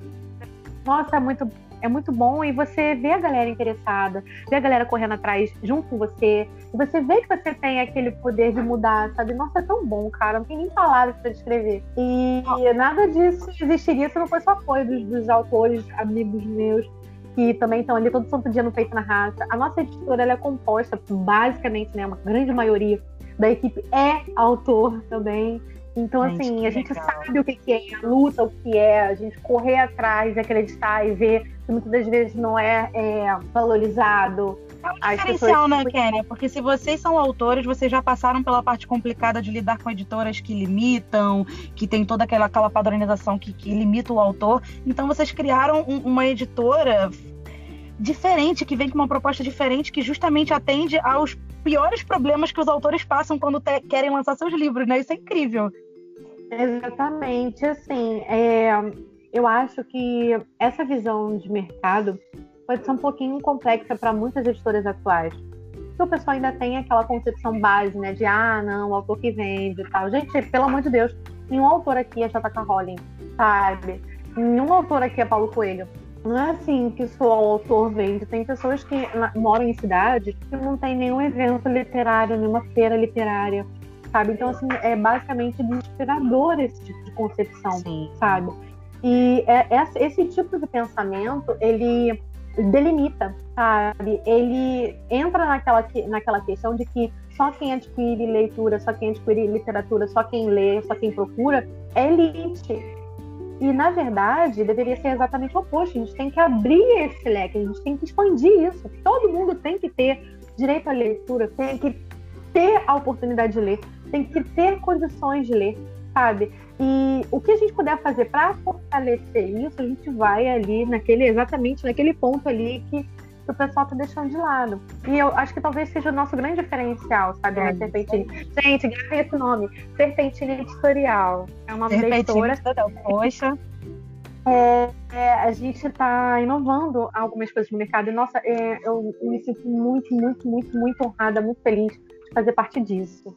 Nossa, é muito é muito bom e você vê a galera interessada, vê a galera correndo atrás junto com você, e você vê que você tem aquele poder de mudar, sabe? Nossa, é tão bom, cara, não tem nem palavras para descrever. E nada disso existiria se não fosse o apoio dos, dos autores, amigos meus, que também estão ali todo santo dia no Peito na Raça. A nossa editora é composta, basicamente, né, uma grande maioria da equipe é autor também. Então, gente, assim, a gente legal. sabe o que, que é a luta, o que é a gente correr atrás, acreditar e ver que muitas das vezes não é, é valorizado.
É um diferencial, né, Kênia? Porque se vocês são autores, vocês já passaram pela parte complicada de lidar com editoras que limitam, que tem toda aquela, aquela padronização que, que limita o autor. Então vocês criaram um, uma editora diferente, que vem com uma proposta diferente, que justamente atende aos piores problemas que os autores passam quando querem lançar seus livros, né? Isso é incrível.
Exatamente. Assim, é, eu acho que essa visão de mercado pode ser um pouquinho complexa para muitas editoras atuais. Porque o pessoal ainda tem aquela concepção base, né? De, ah, não, o autor que vende e tal. Gente, pelo amor de Deus, nenhum autor aqui é J.K. Rowling, sabe? Nenhum autor aqui é Paulo Coelho. Não é assim que só o autor vende. Tem pessoas que moram em cidade que não tem nenhum evento literário, nenhuma feira literária, sabe? Então, assim, é basicamente inspirador esse tipo de concepção, Sim. sabe? E é, é, esse tipo de pensamento, ele delimita, sabe? Ele entra naquela, naquela questão de que só quem adquire leitura, só quem adquire literatura, só quem lê, só quem procura é elite e, na verdade, deveria ser exatamente o oposto. A gente tem que abrir esse leque, a gente tem que expandir isso. Todo mundo tem que ter direito à leitura, tem que ter a oportunidade de ler, tem que ter condições de ler, sabe? E o que a gente puder fazer para fortalecer isso, a gente vai ali naquele exatamente naquele ponto ali que, que o pessoal está deixando de lado. E eu acho que talvez seja o nosso grande diferencial, sabe, é, Serpentine. Gente, grave esse nome, Serpentine Editorial. É uma leitora.
Poxa.
É, é, a gente está inovando algumas coisas no mercado. E, nossa, é, eu me sinto muito, muito, muito, muito honrada, muito feliz fazer parte disso.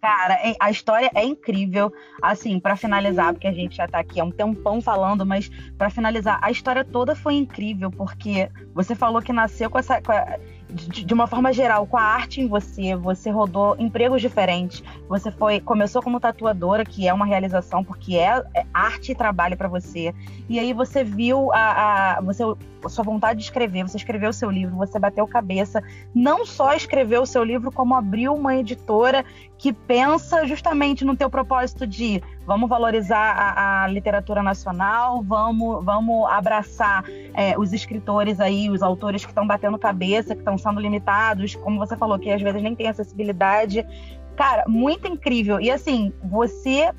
Cara, a história é incrível. Assim, para finalizar, porque a gente já tá aqui há um tempão falando, mas para finalizar, a história toda foi incrível, porque você falou que nasceu com essa. Com a, de, de, uma forma geral, com a arte em você, você rodou empregos diferentes. Você foi começou como tatuadora, que é uma realização porque é, é arte e trabalho para você. E aí você viu a, a você a sua vontade de escrever, você escreveu o seu livro, você bateu cabeça, não só escreveu o seu livro, como abriu uma editora que pensa justamente no teu propósito de vamos valorizar a, a literatura nacional, vamos, vamos abraçar é, os escritores aí, os autores que estão batendo cabeça, que estão sendo limitados, como você falou, que às vezes nem tem acessibilidade. Cara, muito incrível. E assim, você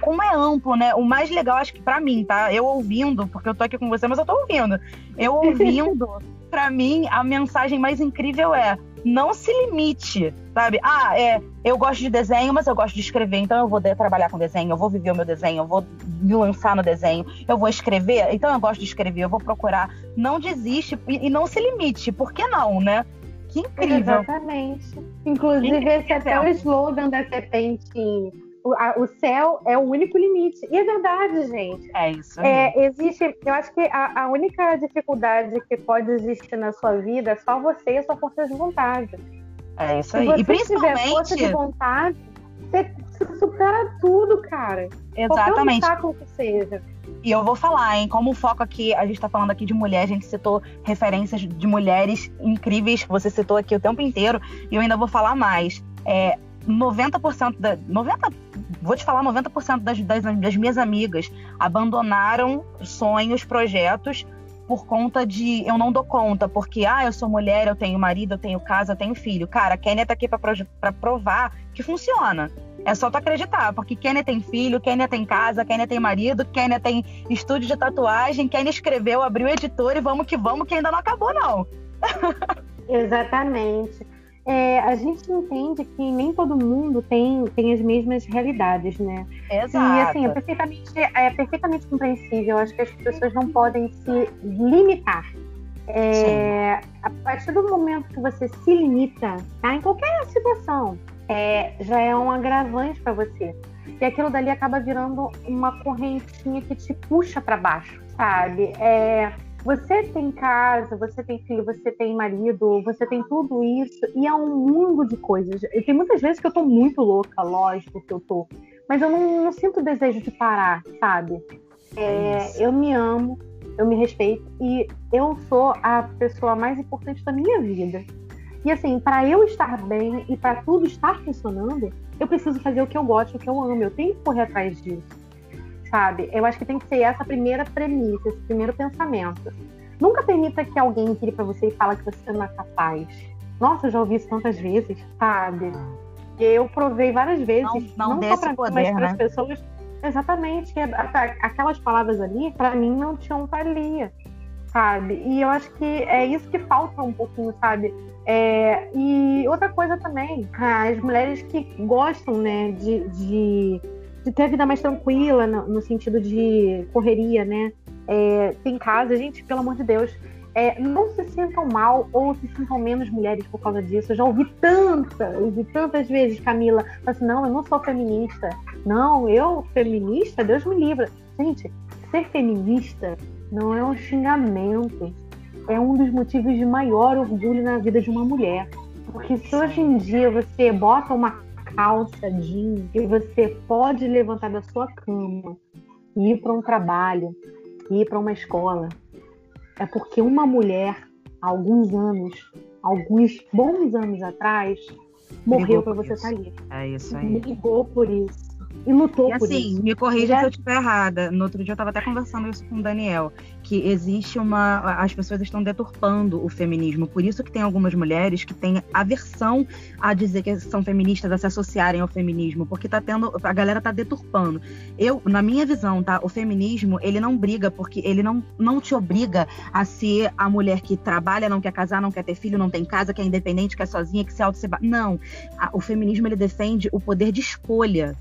como é amplo, né? O mais legal, acho que para mim, tá? Eu ouvindo, porque eu tô aqui com você, mas eu tô ouvindo. Eu ouvindo, para mim, a mensagem mais incrível é: não se limite, sabe? Ah, é, eu gosto de desenho, mas eu gosto de escrever, então eu vou trabalhar com desenho, eu vou viver o meu desenho, eu vou me lançar no desenho, eu vou escrever, então eu gosto de escrever, eu vou procurar. Não desiste e, e não se limite, por que não, né? Que incrível.
Exatamente. Inclusive, esse é até o slogan da Serpente o, a, o, céu é o único limite. E é verdade, gente.
É isso.
É, existe, eu acho que a, a, única dificuldade que pode existir na sua vida é só você e a sua força de vontade.
É isso aí. Se você e principalmente... tiver
força de vontade, você supera tudo, cara.
Exatamente.
Qualquer um que seja.
E eu vou falar, hein? Como o foco aqui, a gente tá falando aqui de mulher, a gente citou referências de mulheres incríveis que você citou aqui o tempo inteiro, e eu ainda vou falar mais. É, 90% da. 90, vou te falar, 90% das, das, das minhas amigas abandonaram sonhos, projetos por conta de eu não dou conta, porque ah, eu sou mulher, eu tenho marido, eu tenho casa, eu tenho filho. Cara, a Kênia tá aqui para provar que funciona. É só tu acreditar, porque Kênia tem filho, Kênia tem casa, Kênia tem marido, Kênia tem estúdio de tatuagem, Kênia escreveu, abriu editor e vamos que vamos, que ainda não acabou, não.
Exatamente é, a gente entende que nem todo mundo tem, tem as mesmas realidades, né?
Exato.
E assim, é perfeitamente, é perfeitamente compreensível. Acho que as pessoas não podem se limitar. É, a partir do momento que você se limita, tá? Em qualquer situação, é, já é um agravante para você. E aquilo dali acaba virando uma correntinha que te puxa para baixo, sabe? É, você tem casa, você tem filho, você tem marido, você tem tudo isso, e é um mundo de coisas. E tem muitas vezes que eu tô muito louca, lógico que eu tô, mas eu não, não sinto desejo de parar, sabe? É, eu me amo, eu me respeito, e eu sou a pessoa mais importante da minha vida. E assim, para eu estar bem e para tudo estar funcionando, eu preciso fazer o que eu gosto, o que eu amo. Eu tenho que correr atrás disso. Sabe? Eu acho que tem que ser essa primeira premissa, esse primeiro pensamento. Nunca permita que alguém vire para você e fale que você não é capaz. Nossa, eu já ouvi isso tantas vezes, sabe? Eu provei várias vezes,
não, não,
não
só para
poder, mas para as né? pessoas. Exatamente, aquelas palavras ali, para mim, não tinham valia sabe? E eu acho que é isso que falta um pouquinho, sabe? É, e outra coisa também, as mulheres que gostam, né, de, de, de ter a vida mais tranquila, no, no sentido de correria, né? É, tem casa, gente, pelo amor de Deus, é, não se sintam mal ou se sintam menos mulheres por causa disso. Eu já ouvi tantas, ouvi tantas vezes, Camila, assim, não, eu não sou feminista. Não, eu, feminista, Deus me livra. Gente, ser feminista não é um xingamento, é um dos motivos de maior orgulho na vida de uma mulher. Porque se hoje em dia você bota uma calça jeans e você pode levantar da sua cama e ir para um trabalho, ir para uma escola, é porque uma mulher, há alguns anos, alguns bons anos atrás, morreu para você estar tá ali.
É isso aí.
Ligou por isso e lutou e,
por assim,
isso.
me corrija se eu estiver errada. No outro dia eu estava até conversando isso com o Daniel, que existe uma. As pessoas estão deturpando o feminismo. Por isso que tem algumas mulheres que têm aversão a dizer que são feministas, a se associarem ao feminismo, porque tá tendo. A galera tá deturpando. Eu, na minha visão, tá? O feminismo, ele não briga, porque ele não, não te obriga a ser a mulher que trabalha, não quer casar, não quer ter filho, não tem casa, que é independente, que é sozinha, que se auto Não. O feminismo, ele defende o poder de escolha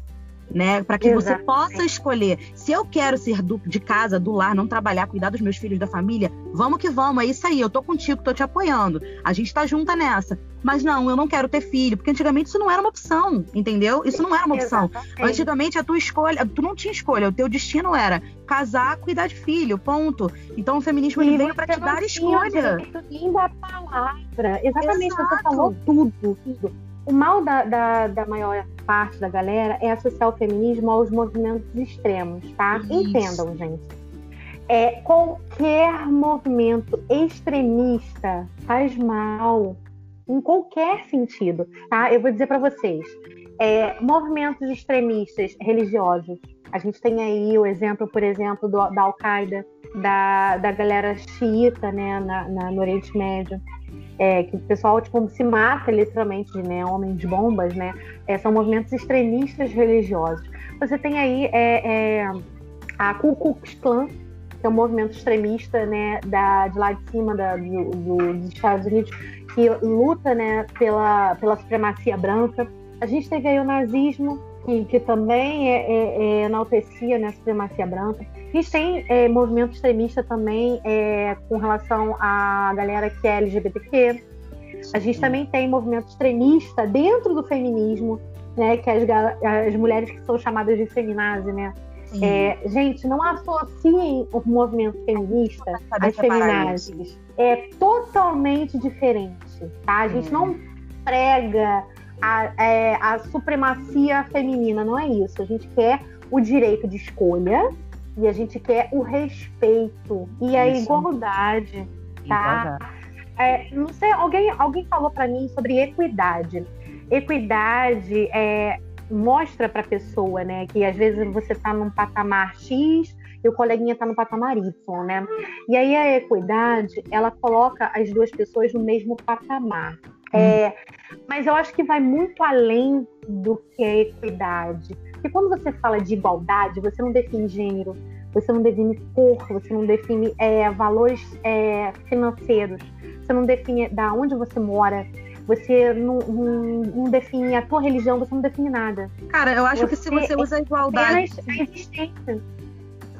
né? Para que Exatamente. você possa escolher. Se eu quero ser do, de casa, do lar, não trabalhar, cuidar dos meus filhos, da família, vamos que vamos, é isso aí, eu tô contigo, tô te apoiando. A gente tá junta nessa. Mas não, eu não quero ter filho, porque antigamente isso não era uma opção, entendeu? Isso não era uma opção. Exatamente. Antigamente a tua escolha, tu não tinha escolha, o teu destino era casar, cuidar de filho, ponto. Então o feminismo ele veio para te dar escolha.
Linda palavra. Exatamente, Exato. você falou tudo, tudo. O mal da, da, da, maior parte da galera é associar o feminismo aos movimentos extremos, tá? Isso. Entendam, gente. É, qualquer movimento extremista faz mal em qualquer sentido, tá? Eu vou dizer para vocês. É, movimentos extremistas religiosos. A gente tem aí o exemplo, por exemplo, do, da Al-Qaeda, da, da galera xiita né, na, na, no Oriente Médio é, que o pessoal tipo, se mata literalmente, né, homens bombas, né, é, são movimentos extremistas religiosos. Você tem aí é, é, a Ku Klux Klan, que é um movimento extremista, né, da, de lá de cima da, do, do, dos Estados Unidos, que luta, né, pela, pela supremacia branca. A gente teve aí o nazismo, que, que também é, é, é enaltecia né, a supremacia branca. A gente tem é, movimento extremista também é, com relação à galera que é LGBTQ. A gente também tem movimento extremista dentro do feminismo, né, que as, as mulheres que são chamadas de feminazi, né? É, gente, não associem o movimento feminista às feminazes. É totalmente diferente, tá? A gente não prega a, é, a supremacia feminina, não é isso. A gente quer o direito de escolha e a gente quer o respeito e a isso. igualdade, tá? É, não sei, alguém, alguém falou para mim sobre equidade. Equidade é, mostra para a pessoa, né, que às vezes você está num patamar X e o coleguinha está no patamar Y, né? E aí a equidade, ela coloca as duas pessoas no mesmo patamar. É, mas eu acho que vai muito além do que a equidade. Porque quando você fala de igualdade, você não define gênero, você não define cor, você não define é, valores é, financeiros, você não define da onde você mora, você não, não, não, define a tua religião, você não define nada.
Cara, eu acho você que se você usa a igualdade. A existência.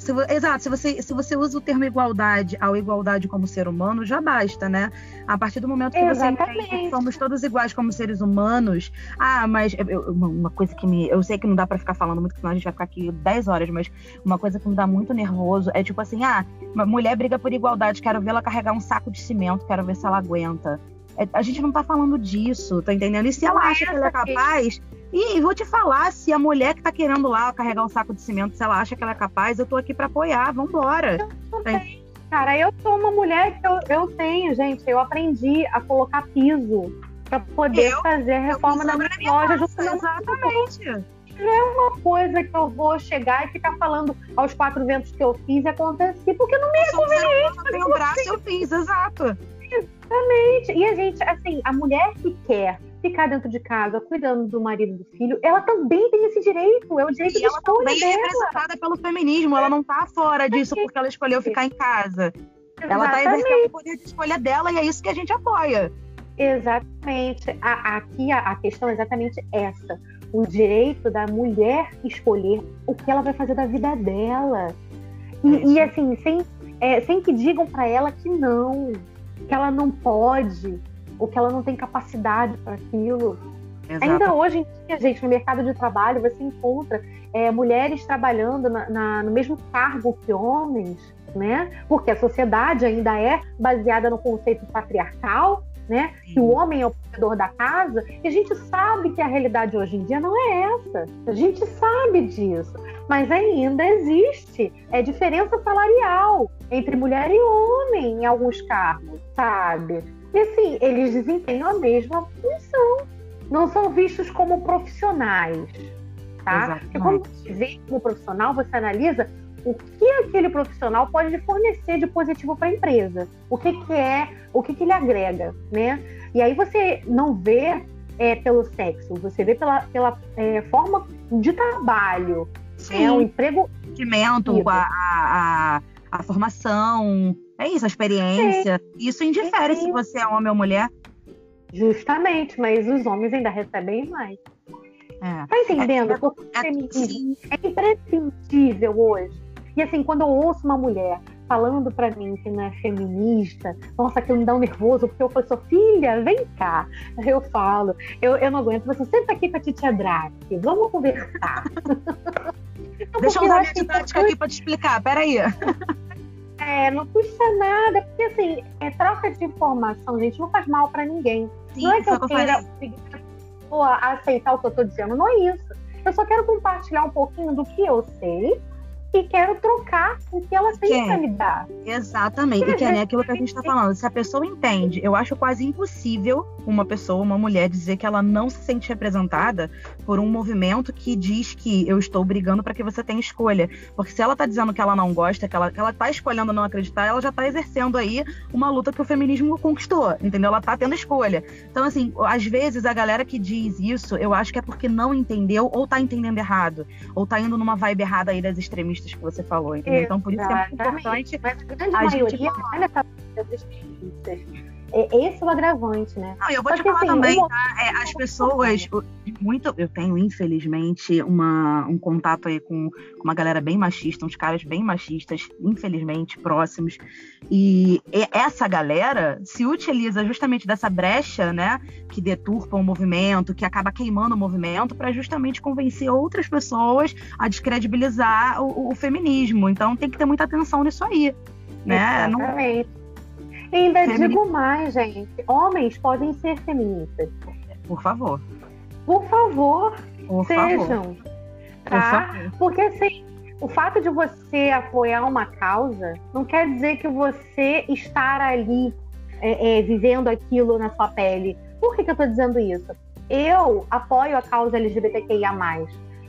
Se, exato, se você, se você usa o termo igualdade ao igualdade como ser humano, já basta, né? A partir do momento que Exatamente. você entende que somos todos iguais como seres humanos. Ah, mas eu, uma coisa que me. Eu sei que não dá para ficar falando muito, senão a gente vai ficar aqui 10 horas, mas uma coisa que me dá muito nervoso é tipo assim: ah, uma mulher briga por igualdade, quero vê-la carregar um saco de cimento, quero ver se ela aguenta. É, a gente não tá falando disso, tá entendendo? E se ela acha que ela é capaz. E vou te falar, se a mulher que tá querendo lá carregar um saco de cimento, se ela acha que ela é capaz, eu tô aqui para apoiar, vambora.
Cara, eu sou uma mulher que eu, eu tenho, gente, eu aprendi a colocar piso para poder eu, fazer a reforma da minha loja.
Exatamente.
Não é uma coisa que eu vou chegar e ficar falando aos quatro ventos que eu fiz e acontecer, porque não me é conveniente.
Eu tenho um braço, eu fiz, exato.
Exatamente. E a gente, assim, a mulher que quer ficar dentro de casa cuidando do marido e do filho, ela também tem esse direito, é o direito e de ela também
dela. é representada pelo feminismo, ela não tá fora disso porque ela escolheu ficar em casa. Exatamente. Ela tá exercendo o poder de escolha dela e é isso que a gente apoia.
Exatamente. A, aqui a, a questão é exatamente essa. O direito da mulher escolher o que ela vai fazer da vida dela. E, e assim, sem, é, sem que digam para ela que não, que ela não pode, ou que ela não tem capacidade para aquilo. Exato. Ainda hoje em dia, gente, no mercado de trabalho, você encontra é, mulheres trabalhando na, na, no mesmo cargo que homens, né? Porque a sociedade ainda é baseada no conceito patriarcal, né? Que o homem é o provedor da casa. E a gente sabe que a realidade hoje em dia não é essa. A gente sabe disso. Mas ainda existe é diferença salarial entre mulher e homem em alguns cargos, sabe? E assim, eles desempenham a mesma função. Não são vistos como profissionais, tá? Porque quando você vê como profissional, você analisa o que aquele profissional pode fornecer de positivo para a empresa, o que, que é, o que, que ele agrega, né? E aí você não vê é, pelo sexo, você vê pela, pela é, forma de trabalho, Sim. né? o emprego.
O a, a, a, formação, é isso, a experiência. Sim. Isso indifere Sim. se você é homem ou mulher.
Justamente, mas os homens ainda recebem mais. É. Tá entendendo? É, é, é, é imprescindível hoje e assim, quando eu ouço uma mulher falando para mim que não é feminista, nossa, aquilo me dá um nervoso, porque eu falo, sou filha, vem cá. Eu falo, eu, eu não aguento, você senta aqui com a titia Drake, vamos conversar.
Deixa eu usar minha didática aqui para te explicar, peraí.
É, não custa nada, porque assim, é troca de informação, gente, não faz mal para ninguém. Sim, não é que eu queira aceitar o que eu tô dizendo, não é isso. Eu só quero compartilhar um pouquinho do que eu sei e quero trocar o que ela tem para me dar.
Exatamente. E que é aquilo que a gente está falando. Se a pessoa entende, eu acho quase impossível uma pessoa, uma mulher, dizer que ela não se sente representada por um movimento que diz que eu estou brigando para que você tenha escolha. Porque se ela está dizendo que ela não gosta, que ela, que ela tá escolhendo não acreditar, ela já está exercendo aí uma luta que o feminismo conquistou, entendeu? Ela está tendo escolha. Então, assim, às vezes a galera que diz isso, eu acho que é porque não entendeu ou está entendendo errado, ou está indo numa vibe errada aí das extremistas que você falou, entendeu? Então, por isso que é muito importante. Mas a grande a maioria gente... olha
é esse é o agravante, né?
Não, eu vou Só te falar assim, também, tá? É, as pessoas, muito, eu tenho, infelizmente, uma, um contato aí com, com, uma galera bem machista, uns caras bem machistas, infelizmente, próximos. E essa galera se utiliza justamente dessa brecha, né? Que deturpa o movimento, que acaba queimando o movimento, para justamente convencer outras pessoas a descredibilizar o, o, feminismo. Então tem que ter muita atenção nisso aí. Né?
Exatamente. Não ainda digo mais, gente. Homens podem ser feministas.
Por favor.
Por favor, Por sejam. Favor. Tá? Por favor. Porque assim, o fato de você apoiar uma causa não quer dizer que você estar ali é, é, vivendo aquilo na sua pele. Por que, que eu estou dizendo isso? Eu apoio a causa LGBTQIA.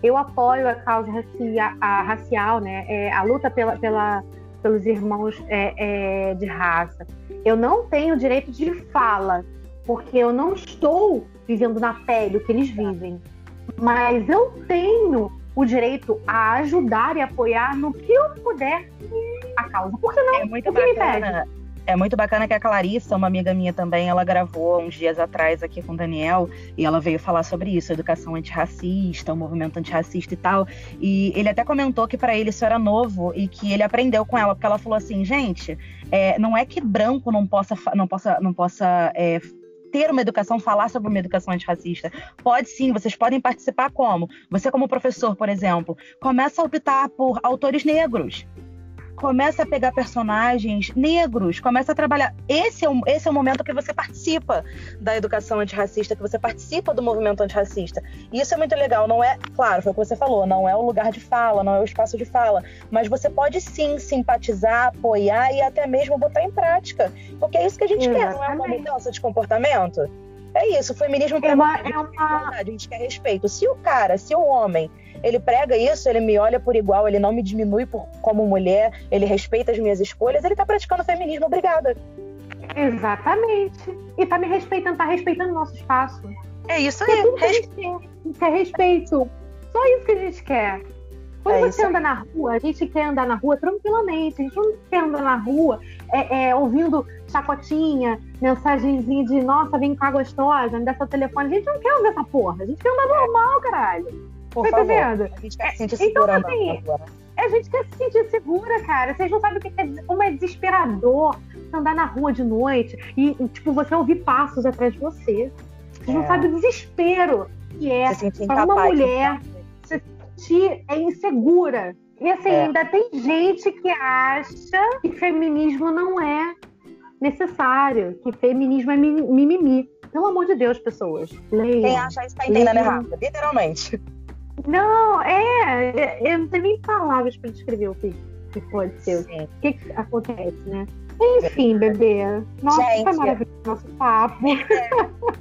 Eu apoio a causa racia, a racial, né? É, a luta pela, pela, pelos irmãos é, é, de raça. Eu não tenho direito de fala, porque eu não estou vivendo na pele o que eles vivem. Mas eu tenho o direito a ajudar e apoiar no que eu puder a causa. Por que não?
É muito bacana. É muito bacana que a Clarissa, uma amiga minha também, ela gravou uns dias atrás aqui com o Daniel e ela veio falar sobre isso, educação antirracista, o movimento antirracista e tal. E ele até comentou que para ele isso era novo e que ele aprendeu com ela, porque ela falou assim, gente, é, não é que branco não possa, não possa, não possa é, ter uma educação, falar sobre uma educação antirracista. Pode sim, vocês podem participar como? Você, como professor, por exemplo, começa a optar por autores negros começa a pegar personagens negros, começa a trabalhar. Esse é, o, esse é o momento que você participa da educação antirracista, que você participa do movimento antirracista. E isso é muito legal, não é, claro, foi o que você falou, não é o lugar de fala, não é o espaço de fala, mas você pode sim simpatizar, apoiar e até mesmo botar em prática. Porque é isso que a gente Exatamente. quer, não é uma mudança de comportamento? é isso, o feminismo
é uma, é uma...
a gente quer respeito. Se o cara, se o homem, ele prega isso, ele me olha por igual, ele não me diminui por, como mulher, ele respeita as minhas escolhas, ele tá praticando feminismo, obrigada.
Exatamente. E tá me respeitando, tá respeitando o nosso espaço.
É isso aí. É
respeito. Quer respeito. Só isso que a gente quer. Quando é você anda na rua, a gente quer andar na rua tranquilamente. A gente não quer andar na rua é, é, ouvindo chacotinha, mensagenzinha de nossa, vem cá gostosa, me dá seu telefone. A gente não quer ouvir essa porra. A gente quer andar normal, caralho.
Por tá favor. A gente quer se sentir então, assim,
a gente quer se sentir segura, cara. Vocês não sabem o que é, como é desesperador andar na rua de noite e, tipo, você ouvir passos atrás de você. Vocês é. não sabem o desespero que é para uma mulher se sentir é insegura. E assim, é. ainda tem gente que acha que feminismo não é necessário, que feminismo é mimimi. Pelo amor de Deus, pessoas. Leiam.
Quem acha isso tá entendendo errado, literalmente.
Não, é, eu não tenho nem palavras para descrever o que, que pode ser. O que, que acontece, né? Enfim, bebê. Nossa, Gente, foi maravilhoso nosso papo. É,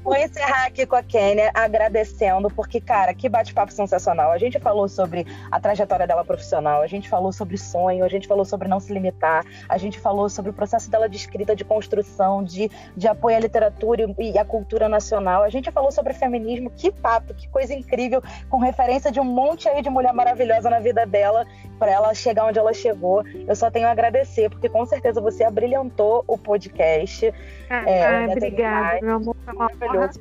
vou encerrar aqui com a Kênia agradecendo, porque, cara, que bate-papo sensacional. A gente falou sobre a trajetória dela profissional, a gente falou sobre sonho, a gente falou sobre não se limitar, a gente falou sobre o processo dela de escrita, de construção, de, de apoio à literatura e à cultura nacional. A gente falou sobre feminismo, que papo, que coisa incrível, com referência de um monte aí de mulher maravilhosa na vida dela, para ela chegar onde ela chegou. Eu só tenho a agradecer, porque com certeza você abriu brilhantou o podcast.
Ah, é, ah, obrigada, meu amor. Maravilhoso.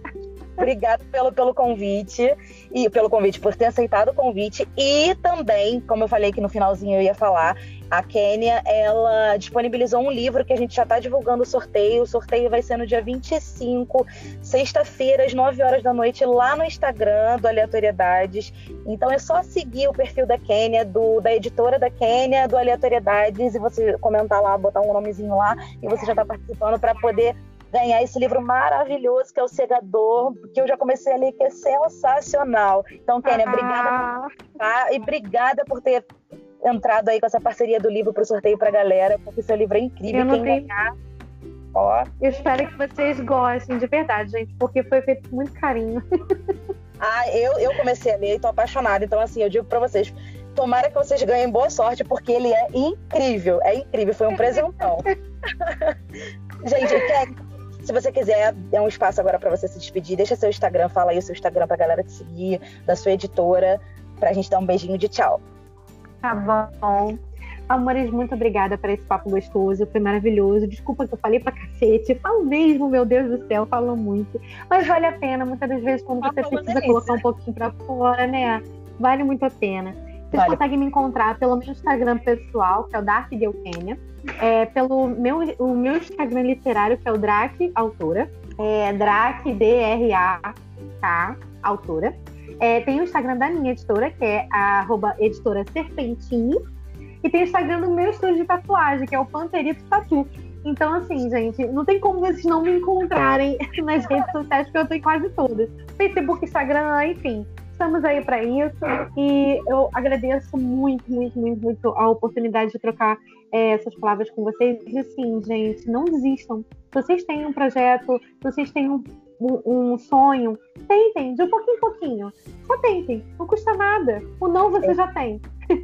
Obrigada pelo, pelo convite e pelo convite, por ter aceitado o convite. E também, como eu falei que no finalzinho eu ia falar, a Kênia, ela disponibilizou um livro que a gente já está divulgando o sorteio. O sorteio vai ser no dia 25, sexta-feira, às 9 horas da noite, lá no Instagram do Aleatoriedades. Então é só seguir o perfil da Kênia, do, da editora da Kênia, do Aleatoriedades, e você comentar lá, botar um nomezinho lá, e você já está participando para poder ganhar esse livro maravilhoso que é o Segador, que eu já comecei a ler, que é sensacional. Então, Kênia, ah. obrigada por e obrigada por ter entrado aí com essa parceria do livro para o sorteio para a galera, porque seu livro é incrível.
Eu não Quem tenho... ganhar, ó. Eu espero que vocês gostem de verdade, gente, porque foi feito com muito carinho.
Ah, eu, eu comecei a ler e tô apaixonada. Então, assim, eu digo para vocês, tomara que vocês ganhem boa sorte, porque ele é incrível. É incrível, foi um presentão. gente, quer, se você quiser, é um espaço agora para você se despedir. Deixa seu Instagram, fala aí o seu Instagram pra galera te seguir, da sua editora, pra gente dar um beijinho de tchau.
Tá bom. Amores, muito obrigada por esse papo gostoso, foi maravilhoso. Desculpa que eu falei pra cacete, falo mesmo, meu Deus do céu, falo muito. Mas vale a pena, muitas das vezes, quando você precisa colocar um pouquinho pra fora, né? Vale muito a pena. Vocês vale. conseguem me encontrar pelo meu Instagram pessoal, que é o Dark Delkenia é, pelo meu, o meu Instagram literário, que é o Drac Autora. É Drac, D-R-A-K, Autora. É, tem o Instagram da minha editora, que é a editora Serpentine. E tem o Instagram do meu estúdio de tatuagem, que é o Panterito Tatu. Então, assim, gente, não tem como vocês não me encontrarem nas redes sociais, porque eu tenho quase todas. Facebook, Instagram, enfim estamos aí para isso e eu agradeço muito, muito, muito, muito a oportunidade de trocar é, essas palavras com vocês. E assim, gente, não desistam. Se vocês têm um projeto, se vocês têm um, um, um sonho, tentem, de um pouquinho em pouquinho. Só tentem, não custa nada. O não você é. já tem.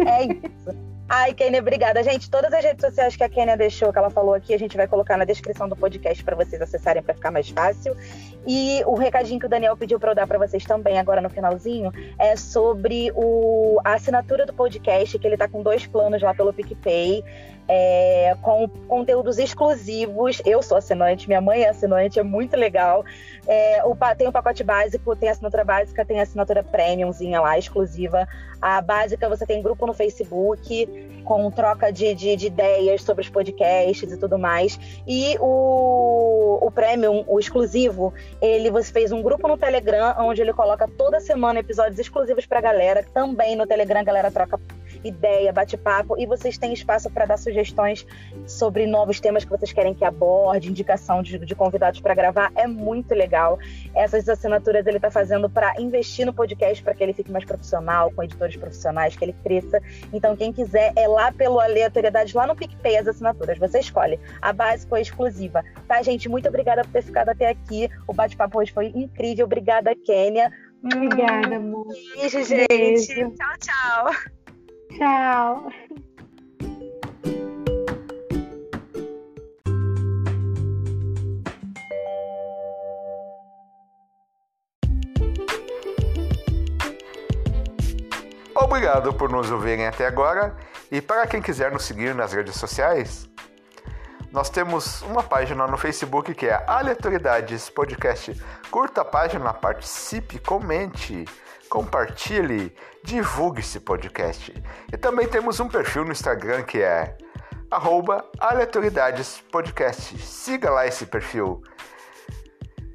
É isso. Ai, Kênia, obrigada. Gente, todas as redes sociais que a Kênia deixou, que ela falou aqui, a gente vai colocar na descrição do podcast para vocês acessarem para ficar mais fácil. E o recadinho que o Daniel pediu para eu dar para vocês também agora no finalzinho é sobre o, a assinatura do podcast, que ele tá com dois planos lá pelo PicPay é, com conteúdos exclusivos. Eu sou assinante, minha mãe é assinante, é muito legal. É, o, tem o pacote básico, tem a assinatura básica, tem a assinatura premiumzinha lá, exclusiva. A básica você tem grupo no Facebook, com troca de, de, de ideias sobre os podcasts e tudo mais. E o, o premium, o exclusivo, ele você fez um grupo no Telegram, onde ele coloca toda semana episódios exclusivos pra galera. Também no Telegram a galera troca ideia, bate-papo e vocês têm espaço para dar sugestões sobre novos temas que vocês querem que aborde, indicação de, de convidados para gravar. É muito legal. Essas assinaturas ele está fazendo para investir no podcast para que ele fique mais profissional, com editores profissionais, que ele cresça. Então, quem quiser, é lá pelo Aleatoriedade, lá no PicPay, as assinaturas. Você escolhe. A base foi exclusiva. Tá, gente? Muito obrigada por ter ficado até aqui. O bate-papo hoje foi incrível. Obrigada, Kênia.
Obrigada, amor.
Beijo, gente. Beijo. Tchau, tchau.
Tchau.
Obrigado por nos ouvirem até agora e para quem quiser nos seguir nas redes sociais, nós temos uma página no Facebook que é Aleatoriedades Podcast. Curta a página, participe, comente, compartilhe, divulgue esse podcast. E também temos um perfil no Instagram que é aleatoriedadespodcast. Siga lá esse perfil.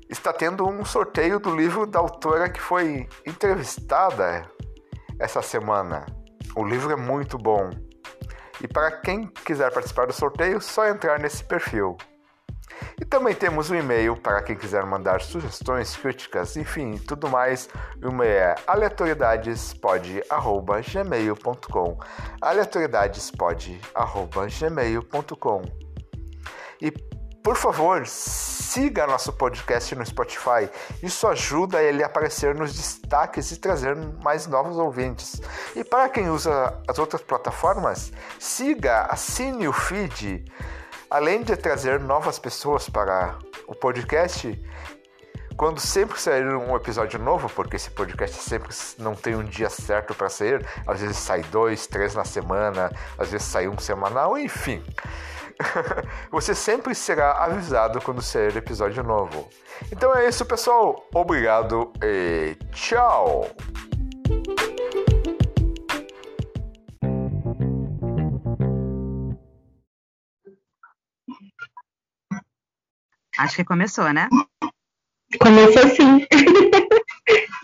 Está tendo um sorteio do livro da autora que foi entrevistada essa semana. O livro é muito bom. E para quem quiser participar do sorteio, só entrar nesse perfil. E também temos um e-mail para quem quiser mandar sugestões, críticas, enfim, tudo mais. O e-mail é aleatoriedadespod@gmail.com. aleatoriedadespod@gmail.com. E por favor, siga nosso podcast no Spotify. Isso ajuda ele a aparecer nos destaques e trazer mais novos ouvintes. E para quem usa as outras plataformas, siga, assine o feed. Além de trazer novas pessoas para o podcast, quando sempre sair um episódio novo, porque esse podcast sempre não tem um dia certo para sair, às vezes sai dois, três na semana, às vezes sai um semanal, enfim. Você sempre será avisado quando sair episódio novo. Então é isso, pessoal. Obrigado e tchau!
Acho que começou, né?
Começou sim.